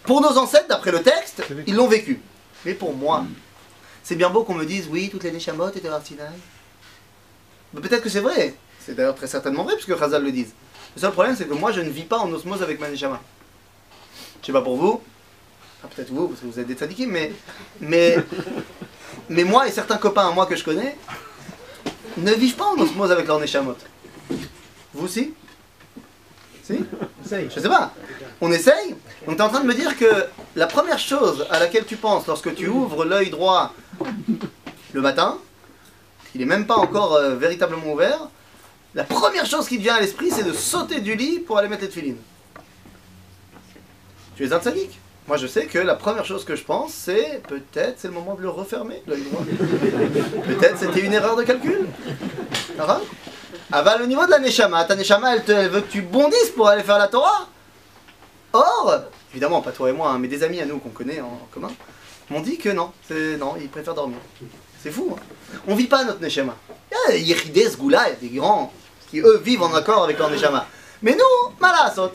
Pour nos ancêtres, d'après le texte, ils l'ont vécu. Mais pour moi, c'est bien beau qu'on me dise oui, toutes les Neshamot étaient Arsinaï. Mais peut-être que c'est vrai. C'est d'ailleurs très certainement vrai, puisque Khazal le dise. Le seul problème, c'est que moi, je ne vis pas en osmose avec ma Neshama. Je sais pas pour vous, enfin, peut-être vous, parce que vous êtes des tzadikim, mais, mais, mais moi et certains copains à moi que je connais ne vivent pas en osmose avec leur Neshamot. Vous aussi Si? Je sais pas. On essaye Donc tu es en train de me dire que la première chose à laquelle tu penses lorsque tu ouvres l'œil droit le matin, il n'est même pas encore euh, véritablement ouvert, la première chose qui te vient à l'esprit, c'est de sauter du lit pour aller mettre les tefilines. Tu es un tzaddik. Moi, je sais que la première chose que je pense, c'est peut-être c'est le moment de le refermer, l'œil droit. peut-être c'était une erreur de calcul. D'accord Aval, au niveau de la Neshama, ta Neshama, elle, te- elle veut que tu bondisses pour aller faire la Torah? Or, évidemment, pas toi et moi, hein, mais des amis à nous qu'on connaît en commun, m'ont dit que non, c'est- non, ils préfèrent dormir. C'est fou. Hein on vit pas notre Neshama. Il y a il y a des grands qui eux vivent en accord avec leur Neshama. Mais nous, malasot.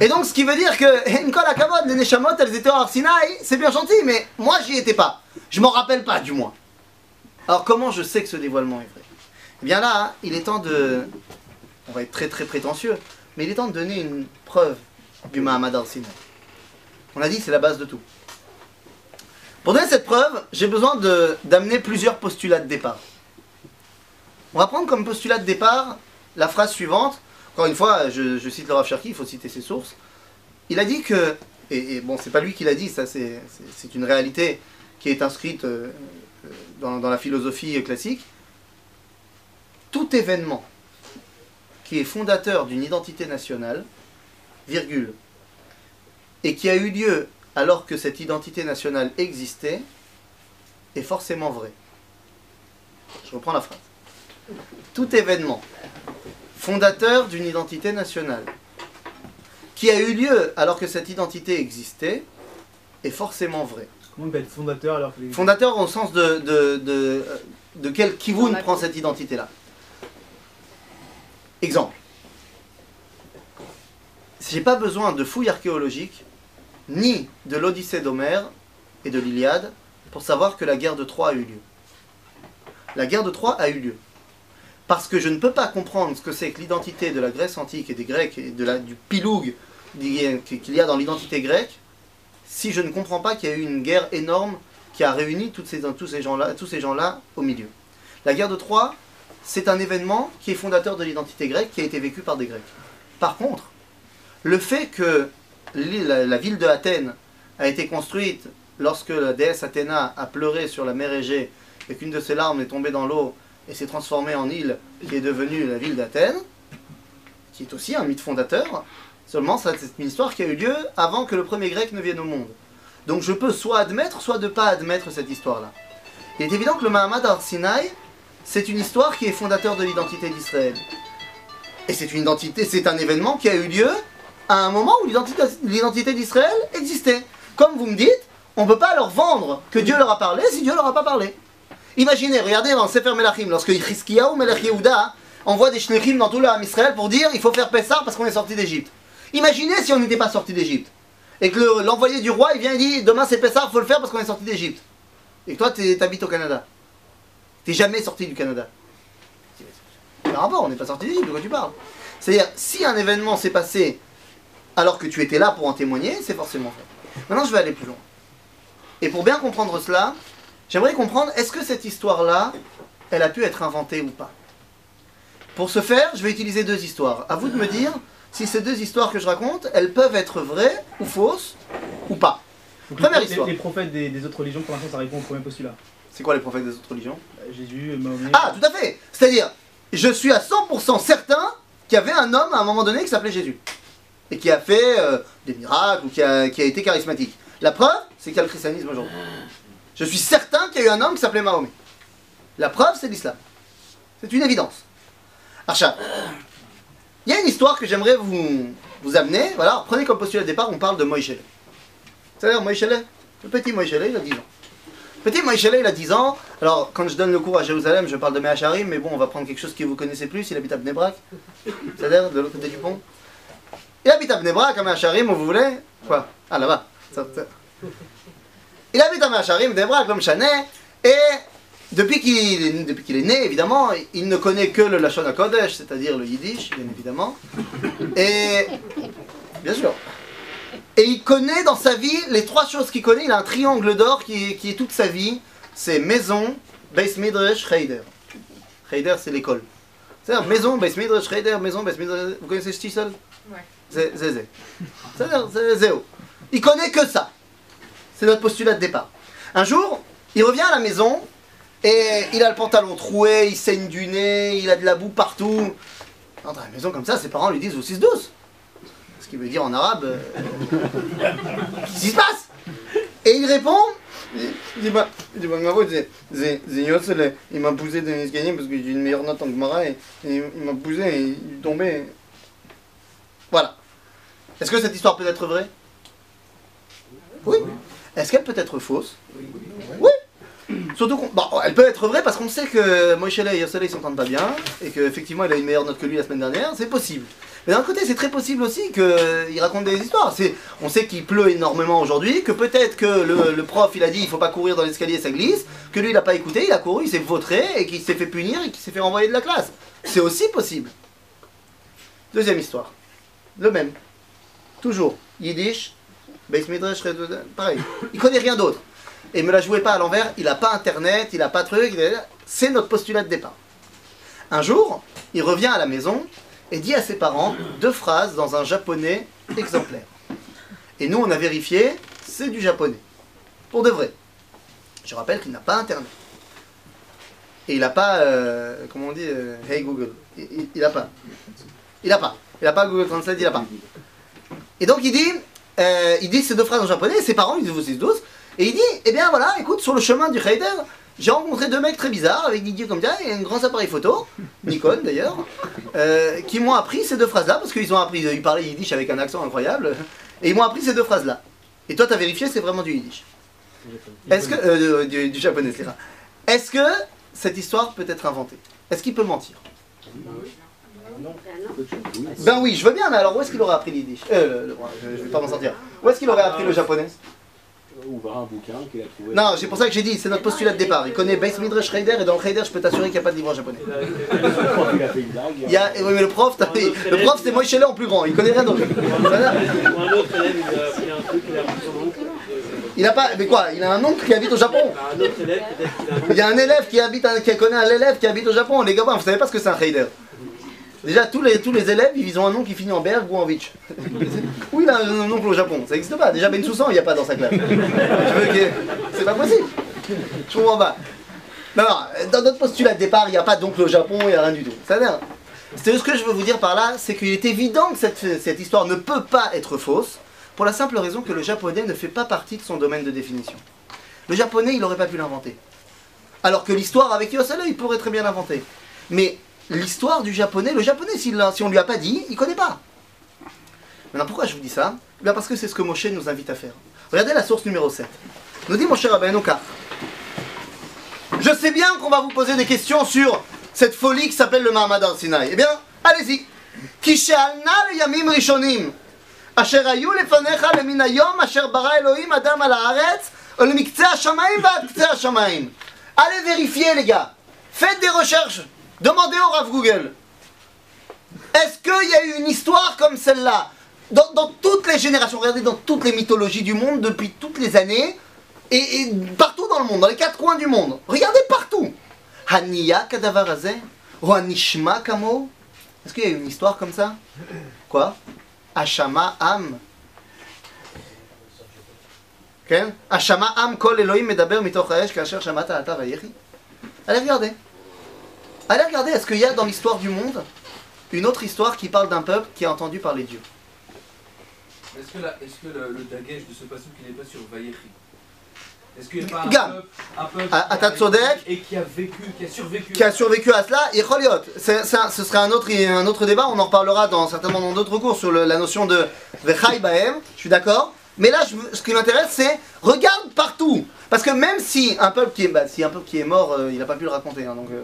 Et donc ce qui veut dire que Nkol Akavod, les Neshamot, elles étaient hors Sinaï, c'est bien gentil, mais moi j'y étais pas. Je m'en rappelle pas du moins. Alors comment je sais que ce dévoilement est vrai? Eh bien là, il est temps de... On va être très très prétentieux, mais il est temps de donner une preuve du Mahamad al-Sinaï. On a dit c'est la base de tout. Pour donner cette preuve, j'ai besoin d'amener plusieurs postulats de départ. On va prendre comme postulat de départ la phrase suivante. Encore une fois, je, cite le Rav Cherki, il faut citer ses sources. Il a dit que, et, et bon, c'est pas lui qui l'a dit, ça c'est une réalité qui est inscrite euh, dans, dans la philosophie classique. Tout événement qui est fondateur d'une identité nationale, virgule, et qui a eu lieu alors que cette identité nationale existait, est forcément vrai. Je reprends la phrase. Tout événement fondateur d'une identité nationale qui a eu lieu alors que cette identité existait est forcément vrai. Comment on peut être fondateur alors que. Fondateur au sens de, de, de, de quel kivoun prend cette identité-là. Exemple. J'ai pas besoin de fouilles archéologiques, ni de l'Odyssée d'Homère et de l'Iliade, pour savoir que la guerre de Troie a eu lieu. La guerre de Troie a eu lieu. Parce que je ne peux pas comprendre ce que c'est que l'identité de la Grèce antique et des Grecs et de la, du piloug qu'il y a dans l'identité grecque, si je ne comprends pas qu'il y a eu une guerre énorme qui a réuni toutes ces, tous ces gens-là au milieu. La guerre de Troie, c'est un événement qui est fondateur de l'identité grecque qui a été vécu par des Grecs. Par contre, le fait que la, la ville de Athènes a été construite lorsque la déesse Athéna a pleuré sur la mer Égée et qu'une de ses larmes est tombée dans l'eau et s'est transformée en île qui est devenue la ville d'Athènes, qui est aussi un mythe fondateur, seulement c'est une histoire qui a eu lieu avant que le premier grec ne vienne au monde. Donc je peux soit admettre, soit ne pas admettre cette histoire-là. Il est évident que le Mahamad al-Sinaï, c'est une histoire qui est fondateur de l'identité d'Israël. Et c'est une identité, c'est un événement qui a eu lieu à un moment où l'identité d'Israël existait. Comme vous me dites, on ne peut pas leur vendre que Dieu leur a parlé si Dieu leur a pas parlé. Imaginez, regardez dans Sefer Melachim, lorsque Hiskiyahu Melech Yehuda envoie des shlichim dans tout le Ham Israël pour dire il faut faire Pessah parce qu'on est sorti d'Égypte. Imaginez si on n'était pas sorti d'Égypte. Et que le- l'envoyé du roi, il vient et dit demain c'est Pessah, faut le faire parce qu'on est sorti d'Égypte. Et toi, tu habites au Canada. T'es jamais sorti du Canada. Un rapport, on n'est pas sorti d'Égypte, de quoi tu parles? C'est-à-dire, si un événement s'est passé alors que tu étais là pour en témoigner, c'est forcément vrai. Maintenant, je vais aller plus loin. Et pour bien comprendre cela, j'aimerais comprendre, est-ce que cette histoire-là, elle a pu être inventée ou pas? Pour ce faire, je vais utiliser deux histoires. À vous de me dire si ces deux histoires que je raconte, elles peuvent être vraies ou fausses ou pas. Donc, Première les, histoire. les prophètes des, des autres religions, pour l'instant, ça répond au premier postulat. C'est quoi les prophètes des autres religions? Euh, Jésus, Mahomet. Ah, tout à fait C'est-à-dire, je suis à 100% certain qu'il y avait un homme à un moment donné qui s'appelait Jésus. Et qui a fait euh, des miracles ou qui a, qui a été charismatique. La preuve, c'est qu'il y a le christianisme aujourd'hui. Je suis certain qu'il y a eu un homme qui s'appelait Mahomet. La preuve, c'est l'islam. C'est une évidence. Archa, il y a une histoire que j'aimerais vous, vous amener. Voilà, prenez comme postulat de départ, on parle de Moïse. C'est-à-dire Moïse, le petit Moïse, il a 10 ans. Petit Moïse, il a 10 ans. Alors, quand je donne le cours à Jérusalem, je parle de Mehacharim, mais bon, on va prendre quelque chose que vous connaissez plus. Il habite à Bnebrak. C'est-à-dire de l'autre côté du pont. Il habite à Bnebrak, à Mehacharim, où vous voulez. Quoi? Ah, là-bas. Il habite à Mehacharim, Bnebrak, comme Chanet. Et depuis qu'il qu'il est né, évidemment, il ne connaît que le Lashon HaKodesh, c'est-à-dire le Yiddish, bien évidemment. Et. Bien sûr. Et il connaît dans sa vie les trois choses qu'il connaît. Il a un triangle d'or qui, est- qui est toute sa vie. C'est maison, Beis Midrash, Cheder. Cheder, c'est l'école. C'est-à-dire maison, Beis Midrash, Cheder, maison, Beis Midrash. Vous connaissez Stisel Ouais. C'est. C'est-à-dire, c'est zéro. Il connaît que ça. C'est notre postulat de départ. Un jour, il revient à la maison et il a le pantalon troué, il saigne du nez, il a de la boue partout. Dans la maison comme ça, ses parents lui disent au 6-12. Ce qui veut dire en arabe, euh, qu'est-ce qui se passe? Et il répond, il m'a poussé dans l'escalier parce que j'ai une meilleure note en Gemara et, et il m'a poussé et il est tombé. Voilà. Est-ce que cette histoire peut être vraie? Oui. Est-ce qu'elle peut être fausse Oui. Surtout qu'on. Bon, elle peut être vraie parce qu'on sait que Moïse et Yossele ils s'entendent pas bien et qu'effectivement il a une meilleure note que lui la semaine dernière, c'est possible. Mais d'un côté, c'est très possible aussi qu'il raconte des histoires. On sait qu'il pleut énormément aujourd'hui, que peut-être que le, le prof il a dit il faut pas courir dans l'escalier, ça glisse, que lui il a pas écouté, il a couru, il s'est vautré et qu'il s'est fait punir et qu'il s'est fait renvoyer de la classe. C'est aussi possible. Deuxième histoire. Le même. Toujours. Yiddish, Beis Midrash, pareil. Il connaît rien d'autre. Et me la jouez pas à l'envers, il a pas internet, il a pas truc. C'est notre postulat de départ. Un jour, il revient à la maison et dit à ses parents deux phrases dans un japonais exemplaire. Et nous, on a vérifié, c'est du japonais. Pour de vrai. Je rappelle qu'il n'a pas internet. Et il n'a pas, euh, comment on dit, euh, Hey Google. Il n'a pas. Il n'a pas. Il n'a pas Google Translate, il n'a pas. Et donc il dit, euh, il dit ces deux phrases en japonais, et ses parents ils disent aussi tous, et il dit, eh bien voilà, écoute, sur le chemin du Heider, j'ai rencontré deux mecs très bizarres, avec des yeux comme ça, et un grand appareil photo, Nikon d'ailleurs, euh, qui m'ont appris ces deux phrases-là, parce qu'ils ont appris, ils parlaient yiddish avec un accent incroyable, et ils m'ont appris ces deux phrases-là. Et toi, tu as vérifié, c'est vraiment du yiddish. Est-ce que, euh, du, du japonais, c'est ça. Est-ce que cette histoire peut être inventée? Est-ce qu'il peut mentir? Ben oui, je veux bien, mais alors où est-ce qu'il aurait appris l'yiddish euh, le- le- je, je vais pas m'en sortir. Où est-ce qu'il aurait appris le japonais? Ou un bouquin qu'il a trouvé. Non, c'est pour ça que j'ai dit, c'est notre postulat de départ. Il connaît Beis Midrash Heider, et dans le Heider, je peux t'assurer qu'il n'y a pas de livre en japonais. Il a fait une blague. Il y a, oui, mais le prof, t'as- le prof c'est Moïse en plus grand, il connaît rien d'autre. Un autre élève, il a appris un truc, il a appris son oncle. Il a pas, mais quoi Il a un oncle qui habite au Japon? Il y a un élève qui habite, un- qui connaît un élève qui habite au Japon. Les gars, vous savez pas ce que c'est un Heider Déjà, tous les, tous les élèves, ils ont un nom qui finit en Berg ou en Vich. Ou il a un oncle au Japon, ça n'existe pas. Déjà, Ben Soussan, il n'y a pas dans sa classe. Que- C'est pas possible. Je comprends pas. Non, non, dans notre postulat de départ, il n'y a pas d'oncle au Japon, il n'y a rien du tout. Ça dire- C'est ce que je veux vous dire par là, c'est qu'il est évident que cette, cette histoire ne peut pas être fausse, pour la simple raison que le japonais ne fait pas partie de son domaine de définition. Le japonais, il n'aurait pas pu l'inventer. Alors que l'histoire avec Yosele, il pourrait très bien l'inventer. Mais l'histoire du japonais. Le japonais, si on ne lui a pas dit, il ne connaît pas. Maintenant, pourquoi je vous dis ça? Eh bien Parce que c'est ce que Moshe nous invite à faire. Regardez la source numéro 7. Nous dit mon Moshe Rabbeinu Je sais bien qu'on va vous poser des questions sur cette folie qui s'appelle le Mahamad Sinai. Eh bien, allez-y. Allez vérifier les gars. Faites des recherches. Demandez au Rav Google. Est-ce qu'il y a eu une histoire comme celle-là dans, dans toutes les générations, regardez dans toutes les mythologies du monde depuis toutes les années et, et partout dans le monde, dans les quatre coins du monde. Regardez partout. Haniya kadavarazé ou Hanishma kamo Est-ce qu'il y a eu une histoire comme ça Quoi Ashama Am. כן? השמע עם כל אלוהים מדבר מתוך האש כאשר שמעת אתה ויחי? Allez regarder. Allez regarder, est-ce qu'il y a dans l'histoire du monde une autre histoire qui parle d'un peuple qui a entendu parler Dieu Est-ce que, la- est-ce que le, le de ce passage qu'il n'est pas sur Vayechi Est-ce qu'il n'y a pas un Gam. peuple, un peuple Ah, qui a vécu et qui a vécu, qui a survécu qui a survécu à cela, et Choliot. C'est- Ce serait un autre, un autre débat, on en reparlera dans, certainement dans d'autres cours sur le- la notion de Vechai Bahem, je suis d'accord. Mais là, je ce qui m'intéresse, c'est regarde partout. Parce que même si un peuple qui est, bah, si un peuple qui est mort, euh, il n'a pas pu le raconter, hein, donc euh,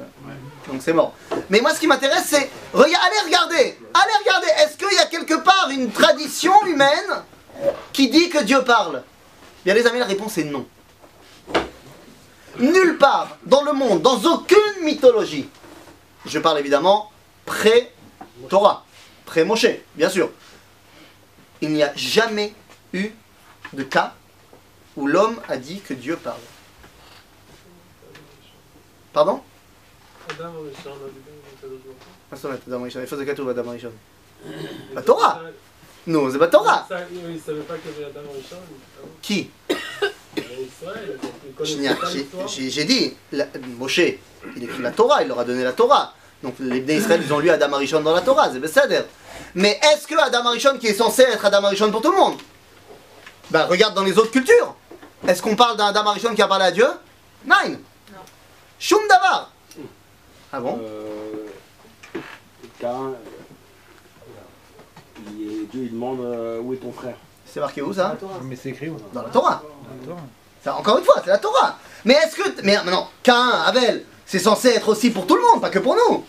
donc c'est mort. Mais moi, ce qui m'intéresse, c'est rega- allez regarder, allez regarder. Est-ce qu'il y a quelque part une tradition humaine qui dit que Dieu parle? Bien les amis, la réponse est non. Nulle part dans le monde, dans aucune mythologie, je parle évidemment pré-Torah, pré-Moshe, bien sûr, il n'y a jamais eu de cas où l'homme a dit que Dieu parle. Pardon אדם הראשון, לא דיבר עם הקדוש ברוך הוא. מה זאת אומרת אדם הראשון? איפה זה כתוב אדם הראשון? בתורה. נו, זה בתורה. Ça, Il ne savait pas qu'il y avait Adam הראשון. Qui Israël. donc il connaissait Shnia, pas j'ai- l'histoire. J'ai j'ai dit, la- Moshe, il écrit la Torah, il leur a donné la Torah. Donc les Bnei Israël, ils ont lu Adam Arishon dans la Torah, c'est Besséder. Mais est-ce que Adam Arishon, qui est censé être Adam Arishon pour tout le monde Ben regarde dans les autres cultures. Est-ce qu'on parle d'un Adam Arishon qui a parlé à Dieu? Nine. Shum Davar. Ah bon? Cain, il- Dieu il demande euh, où est ton frère? C'est marqué où ça? Mais c'est écrit où Dans la Torah. Dans la Torah. Ça, encore une fois, c'est la Torah. Mais est-ce que. Mais maintenant, Cain, Abel, c'est censé être aussi pour tout le monde, pas que pour nous.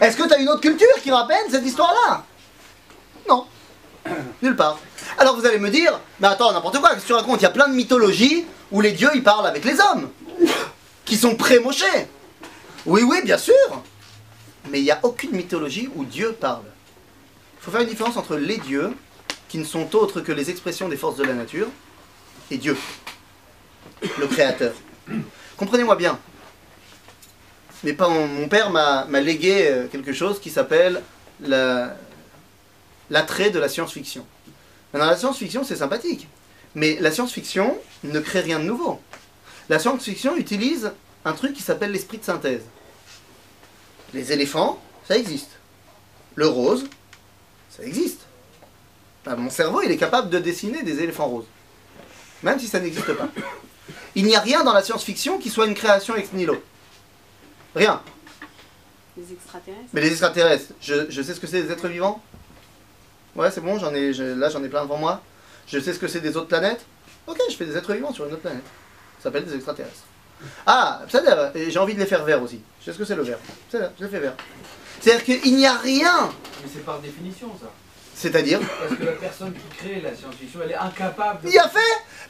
Est-ce que tu as une autre culture qui rappelle cette histoire-là? Non. Nulle part. Alors vous allez me dire, mais attends, n'importe quoi, qu'est-ce que tu racontes? Il y a plein de mythologies où les dieux ils parlent avec les hommes, qui sont pré-mochés. Oui, oui, bien sûr. Mais il n'y a aucune mythologie où Dieu parle. Il faut faire une différence entre les dieux, qui ne sont autres que les expressions des forces de la nature, et Dieu, le Créateur. Comprenez-moi bien. Mais pas, mon, père m'a m'a légué euh, quelque chose qui s'appelle la- l'attrait de la science-fiction. Maintenant, la science-fiction, c'est sympathique. Mais la science-fiction ne crée rien de nouveau. La science-fiction utilise un truc qui s'appelle l'esprit de synthèse. Les éléphants, ça existe. Le rose, ça existe. Ben, mon cerveau, il est capable de dessiner des éléphants roses. Même si ça n'existe pas. Il n'y a rien dans la science-fiction qui soit une création ex nihilo. Rien. Les extraterrestres. Mais les extraterrestres, je, je sais ce que c'est des êtres vivants? Ouais, c'est bon, j'en ai, je- là j'en ai plein devant moi. Je sais ce que c'est des autres planètes Ok, je fais des êtres vivants sur une autre planète. Ça s'appelle des extraterrestres. Ah, et j'ai envie de les faire verts aussi. Je sais ce que c'est le vert. C'est là, je les fais verts. C'est-à-dire qu'il n'y a rien. Mais c'est par définition ça. C'est-à-dire Parce que la personne qui crée la science-fiction, elle est incapable de. Il a fait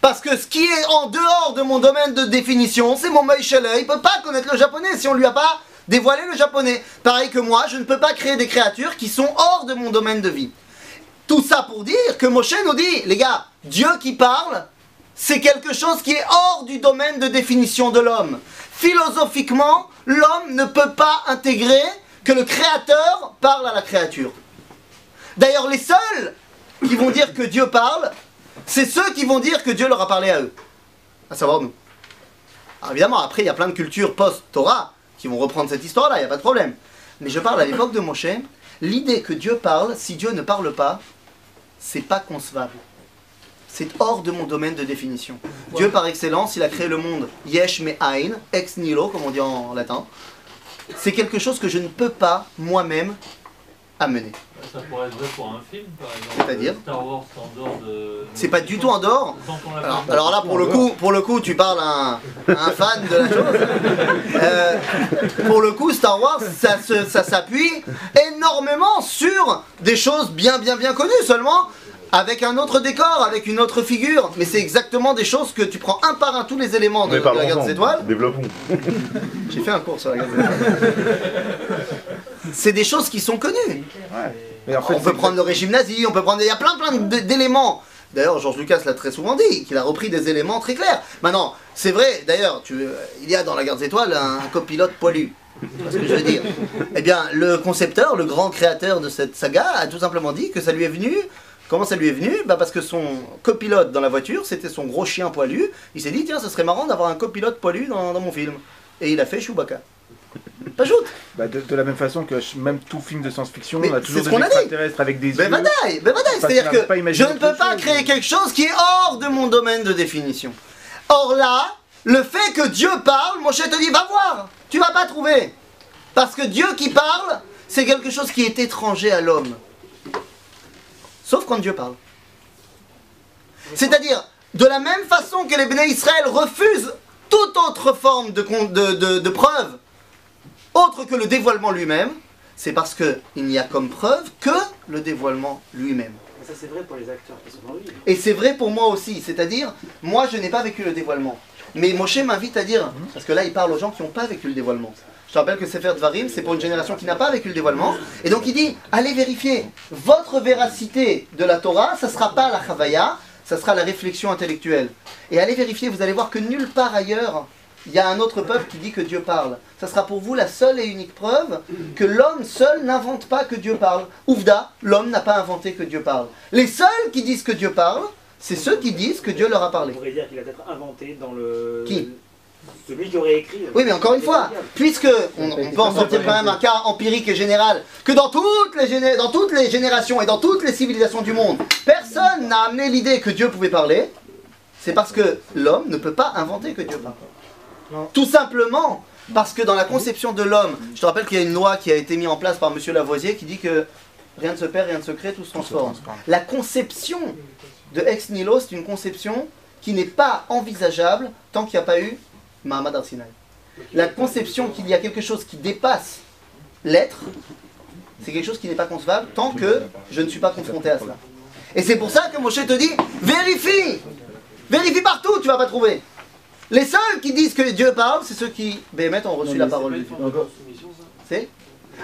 Parce que ce qui est en dehors de mon domaine de définition, c'est mon Moïse Il peut pas connaître le japonais si on lui a pas dévoilé le japonais. Pareil que moi, je ne peux pas créer des créatures qui sont hors de mon domaine de vie. Tout ça pour dire que Moshe nous dit, les gars, Dieu qui parle, c'est quelque chose qui est hors du domaine de définition de l'homme. Philosophiquement, l'homme ne peut pas intégrer que le créateur parle à la créature. D'ailleurs, les seuls qui vont dire que Dieu parle, c'est ceux qui vont dire que Dieu leur a parlé à eux. À savoir nous. Alors évidemment, après, il y a plein de cultures post-Torah qui vont reprendre cette histoire-là, il n'y a pas de problème. Mais je parle à l'époque de Moshe, l'idée que Dieu parle, si Dieu ne parle pas, c'est pas concevable. C'est hors de mon domaine de définition. Dieu, par excellence, il a créé le monde yesh me ein, ex nihilo, comme on dit en latin. C'est quelque chose que je ne peux pas moi-même amener. Ça pourrait être vrai pour un film, par exemple. C'est-à-dire Star Wars en dehors de. C'est pas du tout en dehors. Alors, là, pour le coup, pour le coup, tu parles à un, à un fan de la chose. Euh, pour le coup, Star Wars, ça, se- ça s'appuie énormément sur des choses bien, bien, bien connues seulement. Avec un autre décor, avec une autre figure, mais c'est exactement des choses que tu prends un par un tous les éléments de, de la guerre des étoiles. Développons. J'ai fait un cours sur la guerre des étoiles. C'est des choses qui sont connues. Mais en fait, on peut prendre le régime nazi, on peut prendre. Il y a plein plein d'éléments. D'ailleurs, Georges Lucas l'a très souvent dit, qu'il a repris des éléments très clairs. Maintenant, c'est vrai, d'ailleurs, tu- il y a dans la guerre des étoiles un, copilote poilu. C'est ce que je veux dire? Eh bien, le concepteur, le grand créateur de cette saga, a tout simplement dit que ça lui est venu. Comment ça lui est venu? Bah Parce que son copilote dans la voiture, c'était son gros chien poilu. Il s'est dit, tiens, ça serait marrant d'avoir un copilote poilu dans, dans mon film. Et il a fait Chewbacca. T'ajoutes Bah, de, de la même façon que même tout film de science-fiction, Mais on a toujours des extraterrestres avec des Ben yeux. vadaï, ben vadaï. Parce C'est-à-dire que je ne peux pas chose. créer quelque chose qui est hors de mon domaine de définition. Or là, le fait que Dieu parle, mon cher te dit, va voir, tu vas pas trouver. Parce que Dieu qui parle, c'est quelque chose qui est étranger à l'homme. Sauf quand Dieu parle. C'est-à-dire, de la même façon que les béné Israël refusent toute autre forme de, con- de, de- de preuve, autre que le dévoilement lui-même, c'est parce qu'il n'y a comme preuve que le dévoilement lui-même. Mais ça, c'est vrai pour les acteurs qui sont dans le livre. Et c'est vrai pour moi aussi, c'est-à-dire, moi je n'ai pas vécu le dévoilement. Mais Moshe m'invite à dire, parce que là il parle aux gens qui n'ont pas vécu le dévoilement. Je te rappelle que Sefer Dvarim, c'est pour une génération qui n'a pas vécu le dévoilement. Et donc il dit, allez vérifier, votre véracité de la Torah, ça ne sera pas la Chavaya, ça sera la réflexion intellectuelle. Et allez vérifier, vous allez voir que nulle part ailleurs, il y a un autre peuple qui dit que Dieu parle. Ça sera pour vous la seule et unique preuve que l'homme seul n'invente pas que Dieu parle. Ouvda, l'homme n'a pas inventé que Dieu parle. Les seuls qui disent que Dieu parle, c'est ceux qui disent que Dieu leur a parlé. On pourrait dire qu'il a peut-être inventé dans le. Qui? Celui qui aurait écrit. Oui, mais encore une fois, puisque on, on peut en sortir quand même un cas empirique et général, que dans toutes, les géné- dans toutes les générations et dans toutes les civilisations du monde, personne n'a amené l'idée que Dieu pouvait parler, c'est parce que l'homme ne peut pas inventer que Dieu parle. Tout simplement parce que dans la conception de l'homme, je te rappelle qu'il y a une loi qui a été mise en place par M. Lavoisier qui dit que rien ne se perd, rien ne se crée, tout se transforme. La conception de ex nihilo, c'est une conception qui n'est pas envisageable tant qu'il n'y a pas eu Mahamad Arsinaï. La conception qu'il y a quelque chose qui dépasse l'être, c'est quelque chose qui n'est pas concevable tant que je ne suis pas confronté à cela. Et c'est pour ça que Moshe te dit vérifie Vérifie partout, tu vas pas trouver. Les seuls qui disent que Dieu parle, c'est ceux qui, Béhémet, ont reçu la parole de Dieu. C'est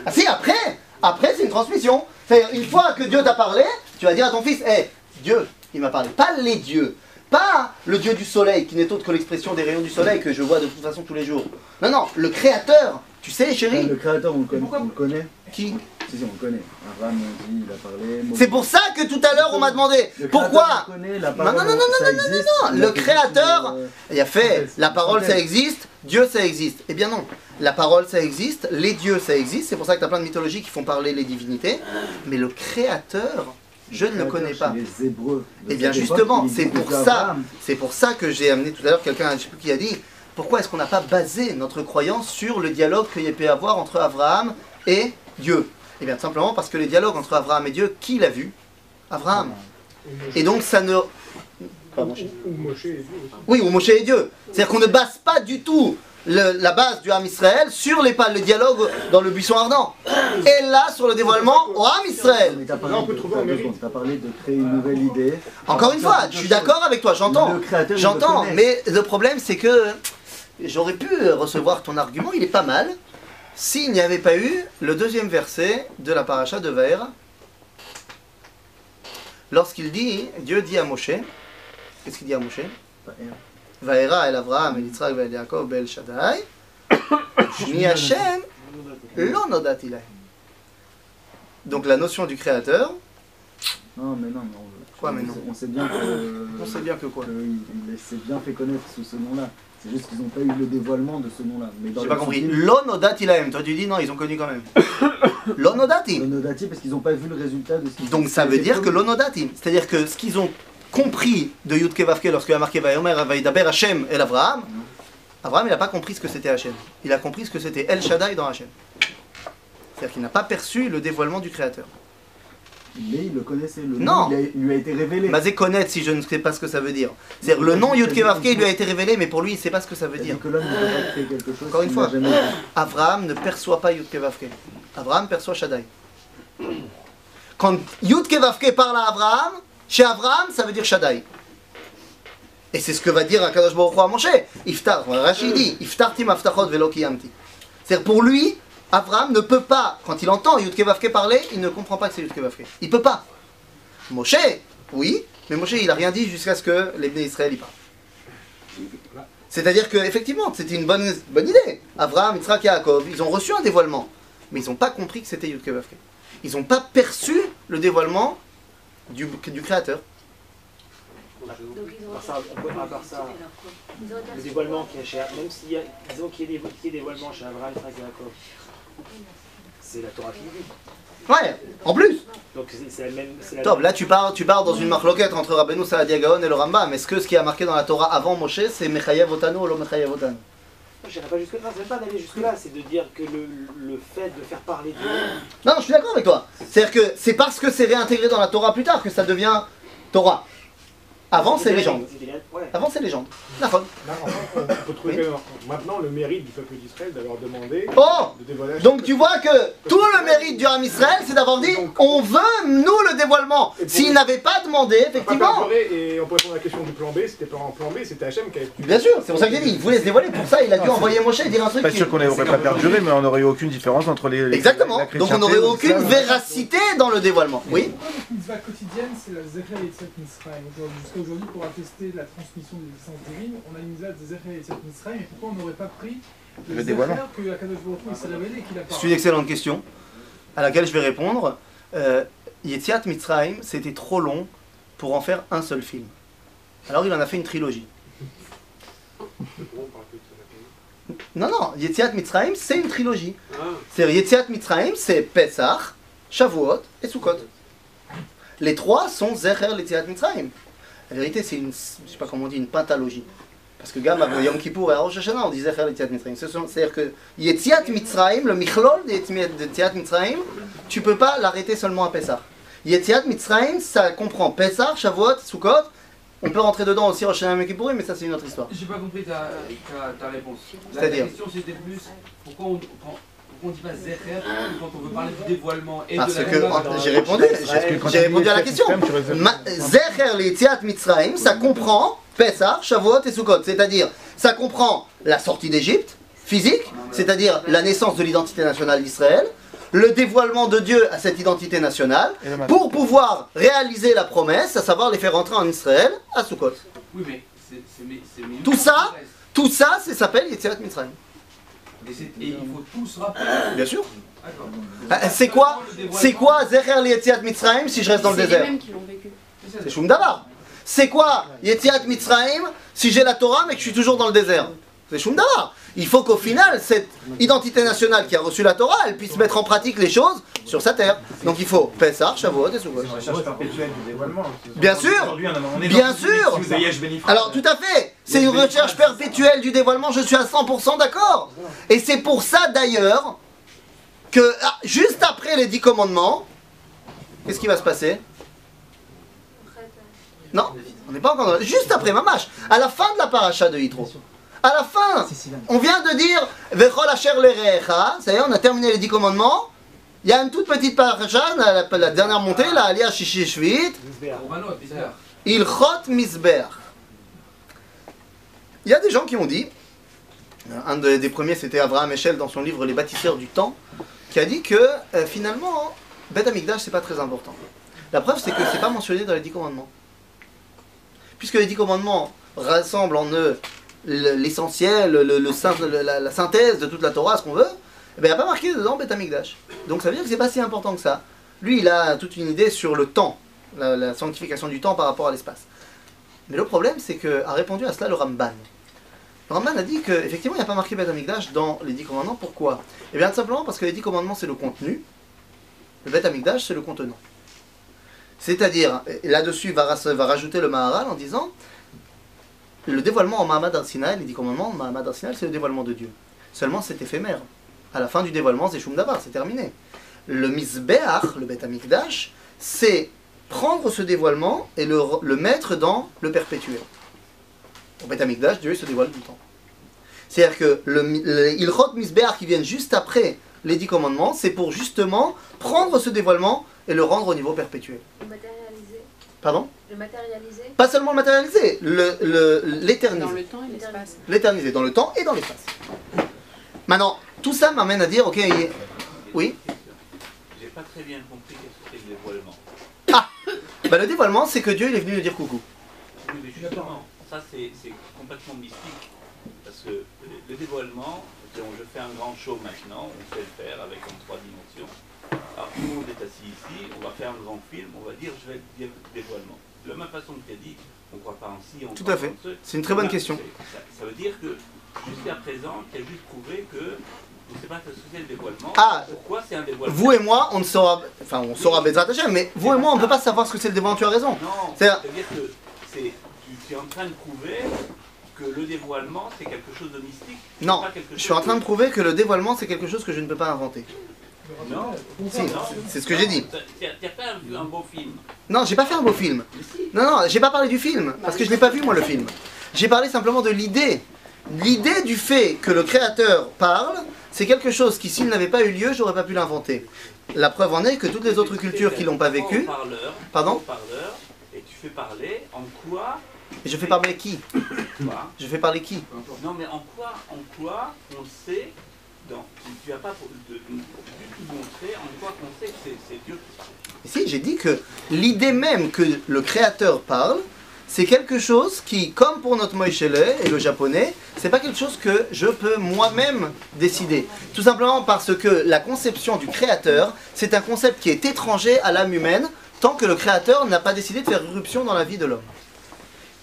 Ah si, après Après, c'est une transmission. C'est-à-dire, une fois que Dieu t'a parlé, tu vas dire à ton fils, hé, Dieu, il m'a parlé. Pas les dieux. Pas le dieu du soleil, qui n'est autre que l'expression des rayons du soleil que je vois de toute façon tous les jours. Non, non, le créateur. Tu sais, chérie Le créateur, on le connaît. On le connaît. Qui Si, si, on le connaît. Abraham, on dit, il a parlé. C'est pour ça que tout à l'heure on m'a demandé Le pourquoi créateur, on le connaît, la Non, parole, non, non, non, non, non, non, existe, non, le créateur, euh, il a fait la parole ça existe, Dieu ça existe. Eh bien non, la parole ça existe, les dieux ça existe, c'est pour ça que tu as plein de mythologies qui font parler les divinités, mais le créateur, je ne le connais pas. Les Hébreux. Eh bien justement, c'est pour ça, c'est pour ça que j'ai amené tout à l'heure quelqu'un, je sais plus qui a dit, pourquoi est-ce qu'on n'a pas basé notre croyance sur le dialogue qu'il y a pu avoir entre Abraham et Dieu? Eh bien tout simplement parce que les dialogues entre Abraham et Dieu, qui l'a vu? Abraham. Et donc ça ne... Quoi, mon cher Ou Moshe et Dieu aussi. oui, ou Moshe et Dieu. C'est-à-dire qu'on ne base pas du tout le- la base du Ham Israël sur les, pas- le dialogue dans le buisson ardent. Et là, sur le dévoilement au Ham Israël. Mais t'as parlé, Là, on peut de, secondes, t'as parlé de créer une nouvelle idée. Encore une fois, je suis d'accord avec toi, j'entends. Le J'entends, le mais le problème c'est que j'aurais pu recevoir ton argument, il est pas mal, s'il n'y avait pas eu le deuxième verset de la paracha de Vaera. Lorsqu'il dit, Dieu dit à Moshe, qu'est-ce qu'il dit à Moshe? Vaera el Avraham, el Yitzhak, el Yaakov, el Shaddai, Shmi Hashem. Donc la notion du créateur, Non, mais non, mais on, Quoi, mais on non sait- on sait bien que. on sait bien que quoi que il, s'est bien fait connaître sous ce nom-là. C'est juste qu'ils n'ont pas eu le dévoilement de ce nom-là. Mais dans J'ai pas compris. sens- Lo nodati lahem. Toi tu dis non, ils ont connu quand même. Lo nodati. Le nodati parce qu'ils n'ont pas vu le résultat de ce qu'ils Donc ça veut dire que l'onodati, c'est-à-dire que ce qu'ils ont compris de Yudke Vavke lorsqu'il a marqué Vayomer Vaidaber Hashem El Avraham, Abraham il n'a pas compris ce que c'était Hashem. Il a compris ce que c'était El Shaddai dans Hashem. C'est-à-dire qu'il n'a pas perçu le dévoilement du Créateur. Mais il le connaissait. Le Non. nom, il, a- lui a été révélé. Mazé connaître si je ne sais pas ce que ça veut dire. C'est-à-dire le nom il lui a été révélé, mais pour lui il ne sait pas ce que ça veut dire. que l'homme ne peut pas créer quelque chose. Encore une fois, jamais. Abraham ne perçoit pas Yudke Vavke. Abraham perçoit Shaddai. Quand Vavke parle à Abraham, chez Abraham, ça veut dire Shaddai. Et c'est ce que va dire Akadosh Baruch Hu à Moshe. Iftar, Rachid dit, Iftarti maftachot velo kiyamti. C'est-à-dire pour lui, Abraham ne peut pas, quand il entend Yudke Vavke parler, il ne comprend pas que c'est Yudke Vavke. Il peut pas. Moshe, oui, mais Moshe il a rien dit jusqu'à ce que les Bnei Israël y parlent. C'est-à-dire que effectivement, c'était une bonne, bonne idée. Abraham, Yitzhak et Yaakov, ils ont reçu un dévoilement, mais ils n'ont pas compris que c'était Yudke Vavke. Ils n'ont pas perçu le dévoilement du, du Créateur. À part ça, on peut- à part ça, le dévoilement qu'il y a chez même s'il y a, disons qu'il y ait des, dévoilements chez Abraham, et Jacob, c'est la Torah qui dit. Ouais, en plus. Donc c'est la même. la Top, même- là tu pars, tu pars dans une marloquette entre Rabbeinu Saladia Gaon et le Rambam. Est-ce que ce qui a marqué dans la Torah avant Moshe, c'est Mechayev Otanu ou Mechayev Otanu? Je n'irai pas jusque-là, c'est pas d'aller jusque-là, c'est de dire que le, le fait de faire parler Dieu. Non, je suis d'accord avec toi. C'est-à-dire que c'est parce que c'est réintégré dans la Torah plus tard que ça devient Torah. Avant, c'est légende. Avant, c'est légende. Que maintenant le mérite du peuple d'Israël d'avoir demandé Oh de dévoiler Donc tu vois que tout le mérite du Ham Israël, c'est d'avoir dit on veut, nous, le dévoilement. S'il n'avait pas demandé, effectivement. et on peut répondre à la question du plan B, c'était pas en plan B, c'était Hachem qui avait Bien sûr, c'est pour ça j'ai dit, il voulait se dévoiler. Pour ça, il a dû envoyer Moshe et dire un truc. Pas sûr qu'on n'aurait pas perduré, mais on n'aurait eu aucune différence entre les. Exactement. la Donc on n'aurait aucune véracité dans le dévoilement. Oui quotidienne, c'est la Zechel et Tzat Mitzrayim Aujourd'hui- Jusqu'à aujourd'hui, pour attester la transmission des essences divines, on a une mitzvah de Zechel et Tzat Mitzrayim, et pourquoi on n'aurait pas pris Le. Zecher que Akadosh Baruch s'est révélé et qu'il a C'est une excellente question à laquelle je vais répondre. Euh, Yetziat Mitzrayim, c'était trop long pour en faire un seul film. Alors il en a fait une trilogie. Non, non, Yetziat Mitzrayim, c'est une trilogie. C'est-à-dire Yetziat Mitzrayim, c'est Pesach, Shavuot et Sukkot. Les trois sont Zecher Yetziat Mitzrayim. La vérité, c'est une, je sais pas comment on dit, une pentalogie. Parce que Gam, avant Yom Kippour et Rosh Hashanah, on disait Yetziat Mitzrayim. C'est-à-dire que Yetziat Mitzrayim, le Michlol de Yetziat- Mitzrayim, tu peux pas l'arrêter seulement à Pessah. Yetziat Mitzrayim, ça comprend Pessah, Shavuot, Sukkot. On peut rentrer dedans aussi Rosh Hashanah et Yom Kippour, mais ça c'est une autre histoire. J'ai pas compris ta, ta, ta réponse. La, C'est-à-dire la question c'était plus pourquoi on, pourquoi on dit pas Zecher quand on veut parler du dévoilement et Parce de la que j'ai répondu, j'ai- répondu à la question. Zecher Yetziat Mitzrayim, ça comprend Pessah, Shavuot et Sukkot. C'est-à-dire, ça comprend la sortie d'Égypte, physique, c'est-à-dire la naissance de l'identité nationale d'Israël, le dévoilement de Dieu à cette identité nationale, pour pouvoir réaliser la promesse, à savoir les faire rentrer en Israël à Sukkot. Oui, mais c'est Tout ça, tout ça, ça s'appelle Yetziat Mitzrayim. Et, il faut tout se rappeler. Bien sûr. Ah, C'est quoi, c'est quoi Zecher Yetziat Mitzrayim si je reste dans le C'est les désert mêmes qui l'ont vécu. C'est Shum. C'est quoi Yetziat Mitzrayim si j'ai la Torah mais que je suis toujours dans le désert C'est Shum Davar. Il faut qu'au final, cette identité nationale qui a reçu la Torah, elle puisse mettre en pratique les choses sur sa terre. Donc il faut Pessah, Shavuot et Sukkot. C'est une recherche perpétuelle du dévoilement. Bien sûr Bien sûr. Alors tout à fait C'est une recherche perpétuelle du dévoilement, je suis à 100% d'accord Et c'est pour ça d'ailleurs que ah, juste après les dix commandements, qu'est-ce qui va se passer? Non, on n'est pas encore dans... Juste après Mamash, à la fin de la paracha de Yitro. À la fin, on vient de dire Vechol Asher Lerecha, ça y est, on a terminé les dix commandements. Il y a une toute petite paracha, la, la- la dernière montée, la Aliyah Shishi Shvit. Korbanot, bizarre. Ilchot Misbeach. Il y a des gens qui ont dit, un de- des premiers c'était Abraham Echel dans son livre Les bâtisseurs du temps, qui a dit que euh, finalement, Beth Amikdash c'est pas très important. La preuve c'est que c'est pas mentionné dans les dix commandements. Puisque les dix commandements rassemblent en eux l'essentiel, le, la, synthèse de toute la Torah, ce qu'on veut, eh ben, il n'y a pas marqué dedans Beth Amikdash. Donc ça veut dire que c'est pas si important que ça. Lui, il a toute une idée sur le temps, la, la sanctification du temps par rapport à l'espace. Mais le problème, c'est que a répondu à cela le Ramban. Le Ramban a dit qu'effectivement, il n'y a pas marqué Beth Amikdash dans les dix commandements. Pourquoi? Eh bien, tout simplement parce que les dix commandements, c'est le contenu. Le Beth Amikdash, c'est le contenant. C'est-à-dire, là-dessus, va, va rajouter le Maharal en disant le dévoilement en Mahamad Arsinaï, les dix commandements, Mahamad Arsinaï, c'est le dévoilement de Dieu. Seulement, c'est éphémère. À la fin du dévoilement, c'est Shum Davar, c'est terminé. Le Misbeach, le Beth Amikdash, c'est prendre ce dévoilement et le, mettre dans le perpétuel. Au Beth Amikdash, Dieu se dévoile tout le temps. C'est-à-dire que le, le Ilchot qui viennent juste après les dix commandements, c'est pour justement prendre ce dévoilement et le rendre au niveau perpétuel. Pardon Le matérialiser. Pas seulement le matérialiser, le- le- l'éterniser. Dans le temps et l'espace. L'éterniser dans le temps et dans l'espace. Maintenant, tout ça m'amène à dire, ok, il- oui? J'ai pas très bien compris qu'est-ce que c'est le dévoilement. bah, Le dévoilement, c'est que Dieu il est venu nous dire coucou. Oui, mais justement, ça c'est complètement mystique. Parce que le- le dévoilement, je fais un grand show maintenant, on sait le faire avec en trois dimensions. Alors tout le monde est assis ici, on va faire un grand film, on va dire je vais dévoilement. De la même façon que tu as dit, on ne croit pas en ci, on Tout croit à fait. ce. C'est une très bonne question. Ça, ça veut dire que jusqu'à présent, tu as juste prouvé que on ne sait pas ce que c'est le dévoilement. Ah, Pourquoi c'est un dévoilement? Vous et moi, on ne saura, enfin on saura Bezrat Hashem, mais vous et moi, on ne peut pas savoir ce que c'est le dévoilement, tu as raison. Non, C'est-à-dire- que c'est, tu, es en train de prouver que le dévoilement c'est quelque chose de mystique. Non, pas je suis en train de prouver que le dévoilement, c'est quelque chose que je ne peux pas inventer. Non, Si, c'est ce que j'ai dit. n'as pas un, un beau film. Non, j'ai pas fait un beau film. Non, non, j'ai pas parlé du film, parce que je l'ai pas vu moi le film. J'ai parlé simplement de l'idée. L'idée du fait que le créateur parle, c'est quelque chose qui, s'il n'avait pas eu lieu, j'aurais pas pu l'inventer. La preuve en est que toutes les autres cultures qui l'ont pas vécu, Parleur, Pardon parleur, et tu fais parler en quoi et je fais parler qui Je fais parler qui Non, mais en quoi, en quoi on sait, tu n'as pas montré en quoi on sait que c'est, Dieu qui parle. Si, j'ai dit que l'idée même que le créateur parle, c'est quelque chose qui, comme pour notre Moïchele et le japonais, c'est pas quelque chose que je peux moi-même décider. Tout simplement parce que la conception du créateur, c'est un concept qui est étranger à l'âme humaine, tant que le créateur n'a pas décidé de faire irruption dans la vie de l'homme.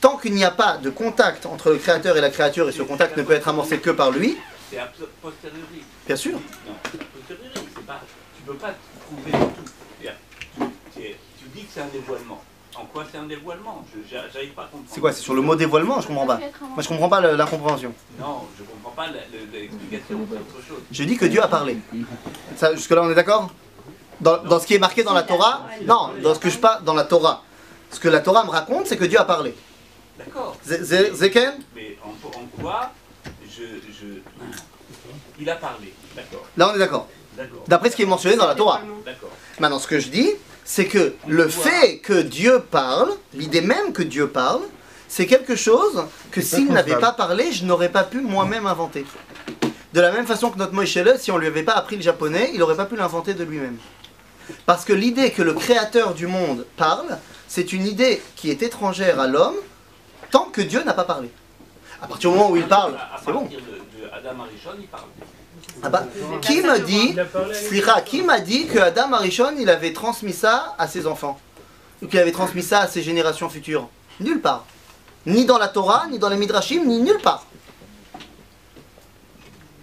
Tant qu'il n'y a pas de contact entre le créateur et la créature, et ce contact ne peut être amorcé que par lui, C'est a posteriori. Bien sûr. Tu peux pas prouver tout. Tu, dis que c'est un dévoilement. En quoi c'est un dévoilement? Je- J'arrive pas à comprendre. C'est quoi? C'est sur le mot dévoilement? Je comprends pas. Moi, je comprends pas le- l'incompréhension. Non, je comprends pas la- le- l'explication, c'est autre chose. Je dis que Dieu a parlé. Ça, jusque-là, on est d'accord? Dans, dans ce qui est marqué dans la Torah Non, dans ce que je parle dans la Torah. Ce que la Torah me raconte, c'est que Dieu a parlé. D'accord. Zéken? Mais en, en quoi je, je... Il a parlé, d'accord. Là, on est d'accord. D'après ce qui est mentionné dans la Torah. Maintenant, ce que je dis, c'est que le fait que Dieu parle, l'idée même que Dieu parle, c'est quelque chose que s'il n'avait pas parlé, je n'aurais pas pu moi-même inventer. De la même façon que notre Moïse, si on lui avait pas appris le japonais, il n'aurait pas pu l'inventer de lui-même. Parce que l'idée que le créateur du monde parle, c'est une idée qui est étrangère à l'homme tant que Dieu n'a pas parlé. À partir du moment où il parle, c'est bon. partir de, de Adam Arishon, il parle. Ah bah, qui me dit, Slicha, qui m'a dit que Adam Arishon, il avait transmis ça à ses enfants Ou qu'il avait transmis ça à ses générations futures? Nulle part. Ni dans la Torah, ni dans les Midrashim, ni nulle part.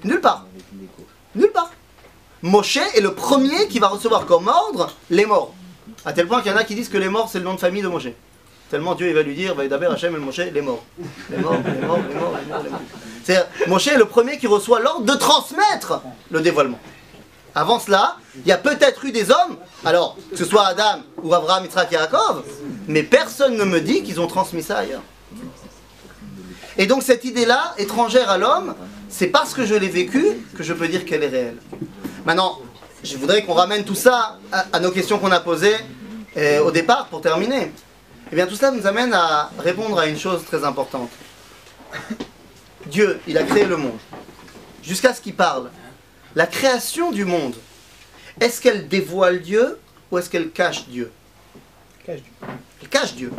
Nulle part. Nulle part. Moshe est le premier qui va recevoir comme ordre les morts. À tel point qu'il y en a qui disent que les morts, c'est le nom de famille de Moshe. Tellement Dieu va lui dire, va d'abord Hachem et Moshe, les morts. Les morts. C'est-à-dire, Moshe est le premier qui reçoit l'ordre de transmettre le dévoilement. Avant cela, il y a peut-être eu des hommes, alors que ce soit Adam ou Abraham, Yitzhak Yaakov, mais personne ne me dit qu'ils ont transmis ça ailleurs. Et donc cette idée-là, étrangère à l'homme, c'est parce que je l'ai vécue que je peux dire qu'elle est réelle. Maintenant, je voudrais qu'on ramène tout ça à, à nos questions qu'on a posées euh, au départ pour terminer. Eh bien tout cela nous amène à répondre à une chose très importante. Dieu, il a créé le monde. Jusqu'à ce qu'il parle. La création du monde, est-ce qu'elle dévoile Dieu ou est-ce qu'elle cache Dieu? Cache Dieu. Elle cache Dieu.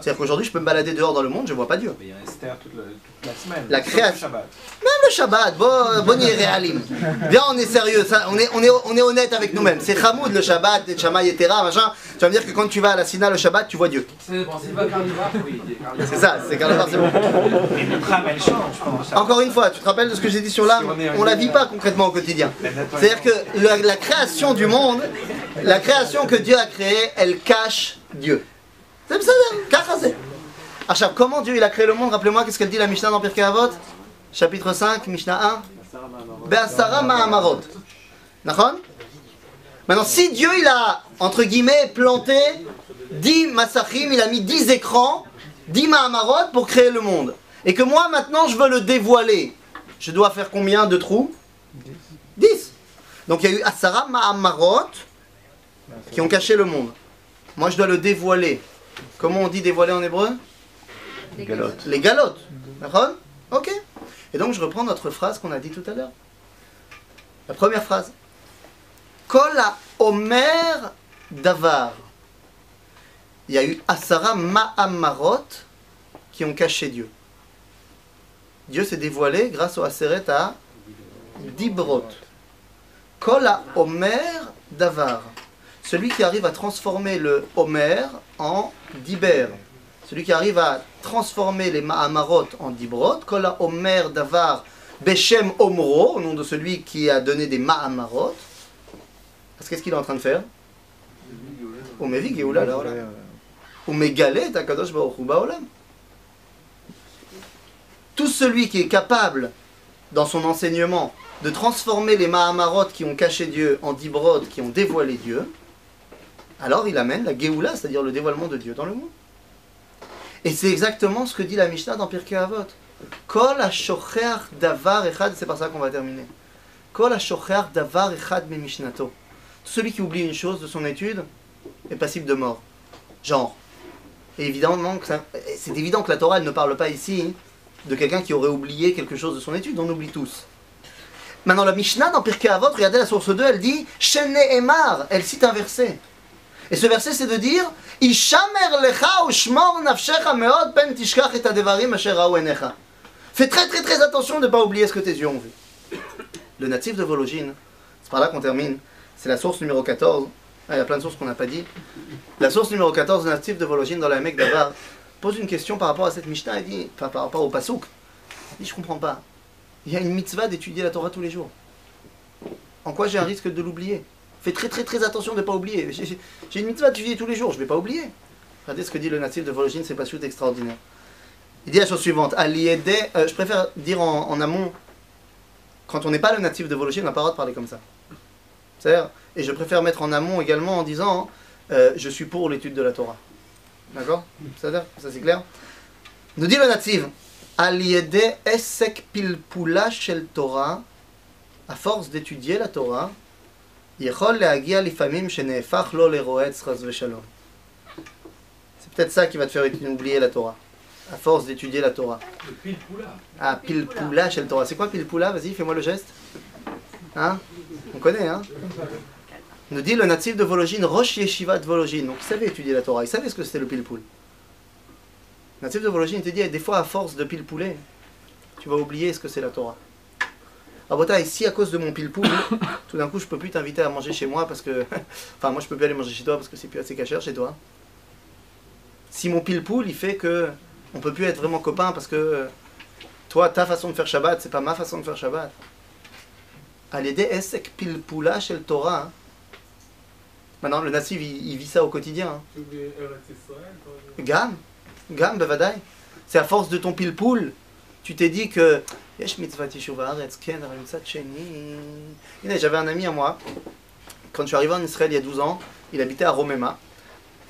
C'est-à-dire qu'aujourd'hui, je peux me balader dehors dans le monde, je ne vois pas Dieu. Il y a Esther toute la, toute la semaine. La création. Shabbat. Même le Shabbat, bon, bon réalim. Bien, on est sérieux, ça, on, est, on, est, on est honnête avec nous-mêmes. C'est Hamoud le Shabbat, le Shamaï, etc. Machin. Tu vas me dire que quand tu vas à la Sina le Shabbat, tu vois Dieu. C'est bon, c'est pas Carnival, oui. C'est ça, c'est carnaval, c'est bon. Mais. Encore une fois, tu te rappelles de ce que j'ai dit sur l'âme? On la vit pas concrètement au quotidien. C'est-à-dire que la, la création du monde, la création que Dieu a créée, elle cache Dieu. Achab, comment Dieu il a créé le monde? Rappelez-moi, qu'est-ce qu'elle dit la Mishnah dans Pirkei Avot? Chapitre 5, Mishnah 1. Be'asara ma'amarot. Nachon? Maintenant, si Dieu il a, entre guillemets, planté 10 massachim, il a mis 10 écrans, 10 ma'amarot pour créer le monde, et que moi maintenant je veux le dévoiler, je dois faire combien de trous? 10. Donc il y a eu Asara ma'amarot qui ont caché le monde. Moi je dois le dévoiler. Comment on dit dévoiler en hébreu Les galottes. Les galottes. D'accord Ok. Et donc je reprends notre phrase qu'on a dit tout à l'heure. La première phrase. Kol Omer Davar. Il y a eu Asara Ma'amarot qui ont caché Dieu. Dieu s'est dévoilé grâce au Aseret à Dibrot. Kol Omer Davar. Celui qui arrive à transformer le Omer en Diber. Celui qui arrive à transformer les Ma'amarot en Dibrot. Kol Omer Davar Beshem Omro, au nom de celui qui a donné des Ma'amarot. Parce qu'est-ce qu'il est en train de faire? Omevi Geoula Laolam. Omegale Takadosh Baruch Baolam. Tout celui qui est capable, dans son enseignement, de transformer les Mahamarot qui ont caché Dieu en Dibrot qui ont dévoilé Dieu, alors il amène la Géoula, c'est-à-dire le dévoilement de Dieu dans le monde. Et c'est exactement ce que dit la Mishnah dans Pirkei Avot. Kol davar echad, c'est par ça qu'on va terminer. Kol davar echad me mishnato. Celui qui oublie une chose de son étude est passible de mort. Genre. Évidemment, c'est évident que la Torah ne parle pas ici de quelqu'un qui aurait oublié quelque chose de son étude, on oublie tous. Maintenant, la Mishnah dans Pirkei Avot, regardez la source 2, elle dit Shene Emar, elle cite un verset. Et ce verset, c'est de dire et enecha. Fais très très très attention de ne pas oublier ce que tes yeux ont vu. Le natif de Vologine, c'est par là qu'on termine, c'est la source numéro 14. Ah, il y a plein de sources qu'on n'a pas dit. La source numéro 14, le natif de Vologine dans la Mecque d'Avar, pose une question par rapport à cette Mishnah, il dit, enfin, par rapport au Pasouk. Il dit Je comprends pas. Il y a une mitzvah d'étudier la Torah tous les jours. En quoi j'ai un risque de l'oublier? Fais très très très attention de ne pas oublier. J'ai une mitzvah d'étudier tous les jours, je ne vais pas oublier. Regardez ce que dit le natif de Vologine, c'est pas tout extraordinaire. Il dit la chose suivante. Aliédé, euh, je préfère dire en, amont, quand on n'est pas le natif de Vologine, on n'a pas le droit de parler comme ça. C'est-à-dire, et je préfère mettre en amont également en disant, euh, je suis pour l'étude de la Torah. D'accord? Ça c'est clair? Nous dit le natif, Aliédé esek pilpula shel Torah, à force d'étudier la Torah, יכול להגיע לפעמים שנהפך לו לרועץ חס ושלום. C'est peut-être ça qui va te faire oublier la Torah. À force d'étudier la Torah. Le pilpoula. Ah, pilpoula chez le Torah. C'est quoi pilpoula Vas-y, fais-moi le geste. Hein On connaît, hein Nous dit le natif de Vologine, Rosh Yeshiva de Vologine. Donc il savait étudier la Torah, il savait ce que c'était le pilpoul. Le natif de Vologine, il te dit, des fois, à force de pilpouler, tu vas oublier ce que c'est la Torah. Alors, Bota, si à cause de mon pilpoul, tout d'un coup, je peux plus t'inviter à manger chez moi parce que. enfin, moi, je peux plus aller manger chez toi parce que c'est plus assez cachère chez toi. Si mon pilpoul, il fait que. On peut plus être vraiment copains parce que. Toi, ta façon de faire Shabbat, c'est pas ma façon de faire Shabbat. À l'aider esek pilpoula chez le Torah. hein. Maintenant, le natif, il, il vit ça au quotidien. hein. Tu oublies Eretz Israël, toi, Gam, Gam, bevadai. C'est à force de ton pilpoul, tu t'es dit que j'avais un ami à moi, quand je suis arrivé en Israël il y a 12 ans, il habitait à Romema.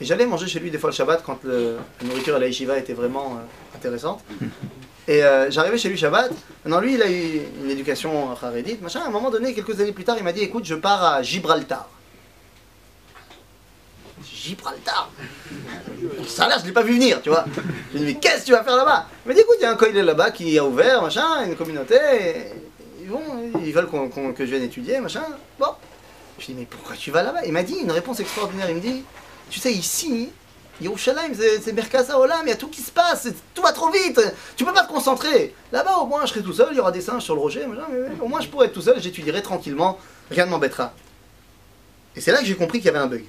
Et j'allais manger chez lui des fois le Shabbat quand la nourriture à la yeshiva était vraiment euh, intéressante. Et euh, j'arrivais chez lui Shabbat. Non, lui, il a eu une éducation euh, harédite, machin. À un moment donné, quelques années plus tard, il m'a dit Écoute, je pars à Gibraltar. Gibraltar ça là, je l'ai pas vu venir, tu vois. Je lui ai dit, mais qu'est-ce que tu vas faire là-bas? Il m'a dit, écoute, il y a un coïlé là-bas qui a ouvert, machin, une communauté, ils, vont, ils veulent qu'on- que je vienne étudier, machin. Bon. Je lui ai dit, mais pourquoi tu vas là-bas? Il m'a dit une réponse extraordinaire. Il me dit, tu sais, ici, Yerushalayim, c'est c'est Merkaz Olam, il y a tout qui se passe, tout va trop vite, tu peux pas te concentrer. Là-bas, au moins, je serai tout seul, il y aura des singes sur le rocher, machin, mais au moins, je pourrai être tout seul, j'étudierai tranquillement, rien ne m'embêtera. Et c'est là que j'ai compris qu'il y avait un bug.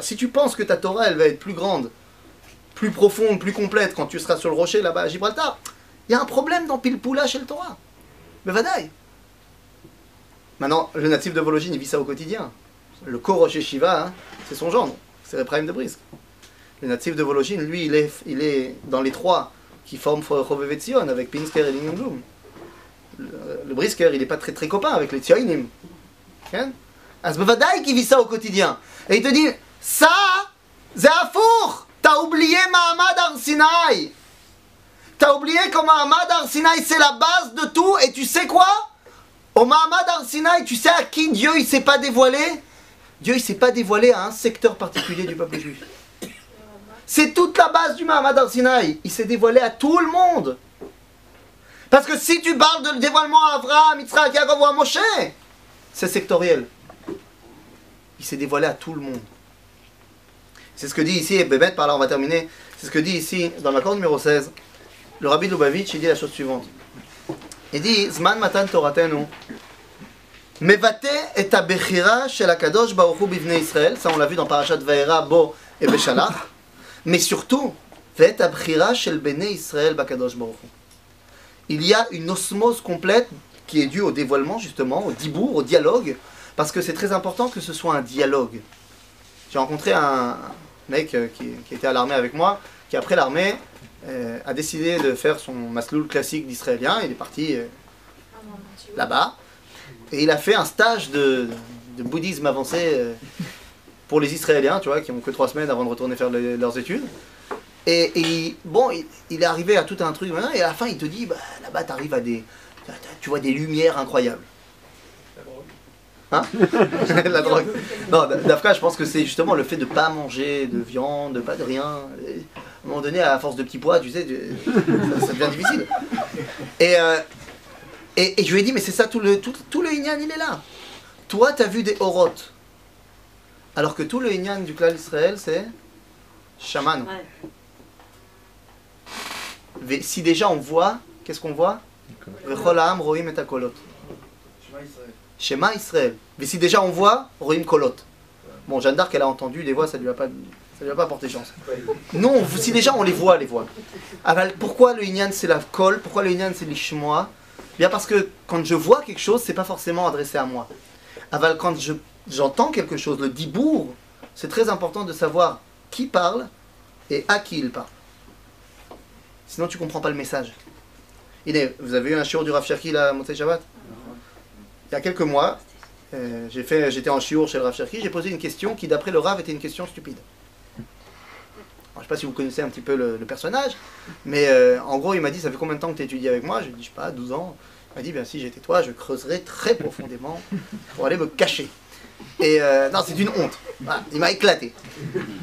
Si tu penses que ta Torah, elle va être plus grande, plus profonde, plus complète quand tu seras sur le rocher là-bas à Gibraltar, il y a un problème dans Pilpoula chez le Torah. Mais vadaï. Maintenant, le natif de Vologine, il vit ça au quotidien. Le co-rocher Shiva, hein, c'est son gendre, c'est le prime de Brisk. Le natif de Vologine, lui, il est, il est dans les trois qui forment Chovevetzion avec Pinsker et Lingenblum. Le, le, Brisker, il n'est pas très très copain avec les Tsioinim. Hein? As Bavadaï qui vit ça au quotidien. Et il te dit, ça, c'est. T'as oublié Mahamad Arsinaï. T'as oublié que Mahamad Arsinaï, c'est la base de tout. Et tu sais quoi? Au Mahamad Arsinaï, tu sais à qui Dieu il s'est pas dévoilé? Dieu il s'est pas dévoilé à un secteur particulier du peuple juif. C'est toute la base du Mahamad Arsinaï. Il s'est dévoilé à tout le monde. Parce que si tu parles de dévoilement à Abraham, Yitzhak, Yaakov ou à Moshe, c'est sectoriel. Il s'est dévoilé à tout le monde. C'est ce que dit ici, et Bébête, par là on va terminer, c'est ce que dit ici, dans l'accord numéro 16, le rabbi Lubavitch, il dit la chose suivante. Il dit, Zman matan Toratenu, Mevate et abechira shel akadosh baruch hu bivnei Israël, ça on l'a vu dans Parashat Vaera, Bo et Beshalach, mais surtout, Vet abechira shel bnei Israël bakadosh baruch hu. Il y a une osmose complète qui est due au dévoilement justement, au dibour, au dialogue, parce que c'est très important que ce soit un dialogue. J'ai rencontré un mec euh, qui, était à l'armée avec moi, qui après l'armée euh, a décidé de faire son masloul classique d'israélien. Il est parti euh, là-bas et il a fait un stage de, bouddhisme avancé pour les Israéliens, tu vois, qui ont que trois semaines avant de retourner faire le- leurs études. Et, bon, il, est arrivé à tout un truc, et à la fin il te dit, bah, là-bas tu arrives à des, tu vois des lumières incroyables. Hein La drogue. Non, Dafka, je pense que c'est justement le fait de pas manger de viande, de pas de rien. Et À un moment donné, à force de petits poids, tu sais, tu- ça, ça devient difficile. Et, euh, et, et je lui ai dit, mais c'est ça, tout le, tout, tout le Inyan, il est là. Toi, tu as vu des orotes. Alors que tout le Inyan du clan d'Israël, c'est chaman. Mais Si déjà on voit, qu'est-ce qu'on voit? Roim et kolot. Shema Israël. Mais si déjà on voit, Rohim Kolot. Bon, Jeanne d'Arc, elle a entendu des voix, ça lui a pas, ça lui a pas porté chance. Non, si déjà on les voit, les voix. Aval, pourquoi le Inyan c'est la kol Pourquoi le Inyan c'est l'ishmoa? Bien parce que quand je vois quelque chose, c'est pas forcément adressé à moi. Aval, quand je- j'entends quelque chose, le dibour, c'est très important de savoir qui parle et à qui il parle. Sinon, tu comprends pas le message. Vous avez eu un shiur du Rav là, Shabbat? Il y a quelques mois, euh, j'étais en shiur chez le Rav Cherki, j'ai posé une question qui, d'après le Rav, était une question stupide. Je ne sais pas si vous connaissez un petit peu le, personnage, mais euh, en gros, il m'a dit Ça fait combien de temps que tu étudies avec moi? Je lui ai dit Je sais pas, 12 ans. Il m'a dit Bien, si j'étais toi, je creuserais très profondément pour aller me cacher. Et euh, non, c'est une honte. Il m'a éclaté.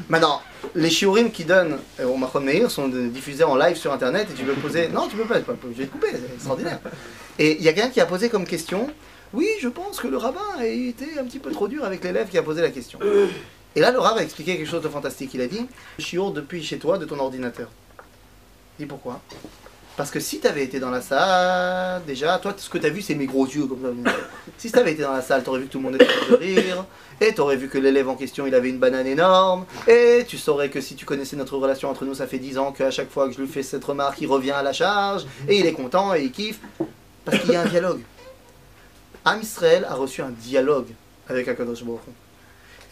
Maintenant, les shiurim qui donnent au Mahon Meir sont diffusés en live sur internet et tu peux poser. Non, tu peux pas, je vais te couper, c'est extraordinaire. Et il y a quelqu'un qui a posé comme question Oui, je pense que le rabbin a été un petit peu trop dur avec l'élève qui a posé la question. Et là, le rabbin a expliqué quelque chose de fantastique. Il a dit Shiur depuis chez toi, de ton ordinateur. Il dit pourquoi? Parce que si tu été dans la salle, déjà, toi, ce que tu as vu, c'est mes gros yeux comme ça. Si tu été dans la salle, tu aurais vu que tout le monde était en train de rire, et tu aurais vu que l'élève en question, il avait une banane énorme, et tu saurais que si tu connaissais notre relation entre nous, ça fait 10 ans qu'à chaque fois que je lui fais cette remarque, il revient à la charge, et il est content, et il kiffe, parce qu'il y a un dialogue. Am Israël a reçu un dialogue avec Akadosh Baruch.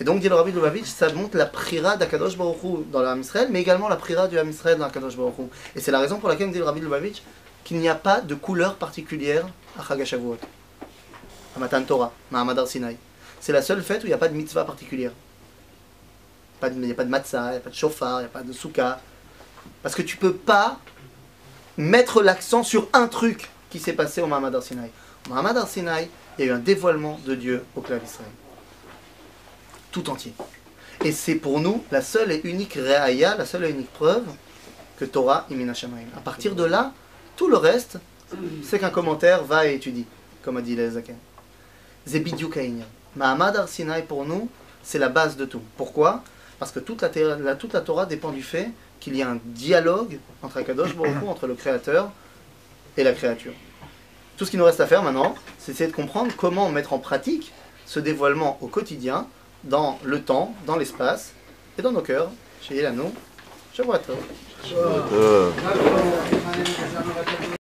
Et donc, dit le Rabbi Lubavitch, ça montre la prira d'Akadosh Baruch dans l'Am Israël, mais également la prira du Am Israël dans Akadosh Baruch. Et c'est la raison pour laquelle dit le Rabbi Lubavitch qu'il n'y a pas de couleur particulière à Chag HaShavuot, à Matan Torah, Ar Sinai. C'est la seule fête où il n'y a pas de mitzvah particulière. Il n'y a pas de matzah, il n'y a pas de shofar, il n'y a pas de soukha. Parce que tu peux pas mettre l'accent sur un truc qui s'est passé au Mahamad Sinai. Mahamad Ar Sinai, il y a eu un dévoilement de Dieu au clan d'Israël tout entier. Et c'est pour nous la seule et unique réaïa, la seule et unique preuve que Torah imina shamayim. À partir de là, tout le reste, c'est qu'un commentaire va et étudie, comme a dit Zaken. Zebidiou Kaïnia. Mahamad Ar Sinai pour nous, c'est la base de tout. Pourquoi? Parce que toute la, toute la Torah dépend du fait qu'il y a un dialogue entre Akadosh entre le Créateur et la créature. Tout ce qui nous reste à faire maintenant, c'est essayer de comprendre comment mettre en pratique ce dévoilement au quotidien, dans le temps, dans l'espace et dans nos cœurs. Chez Elano, je vois toi.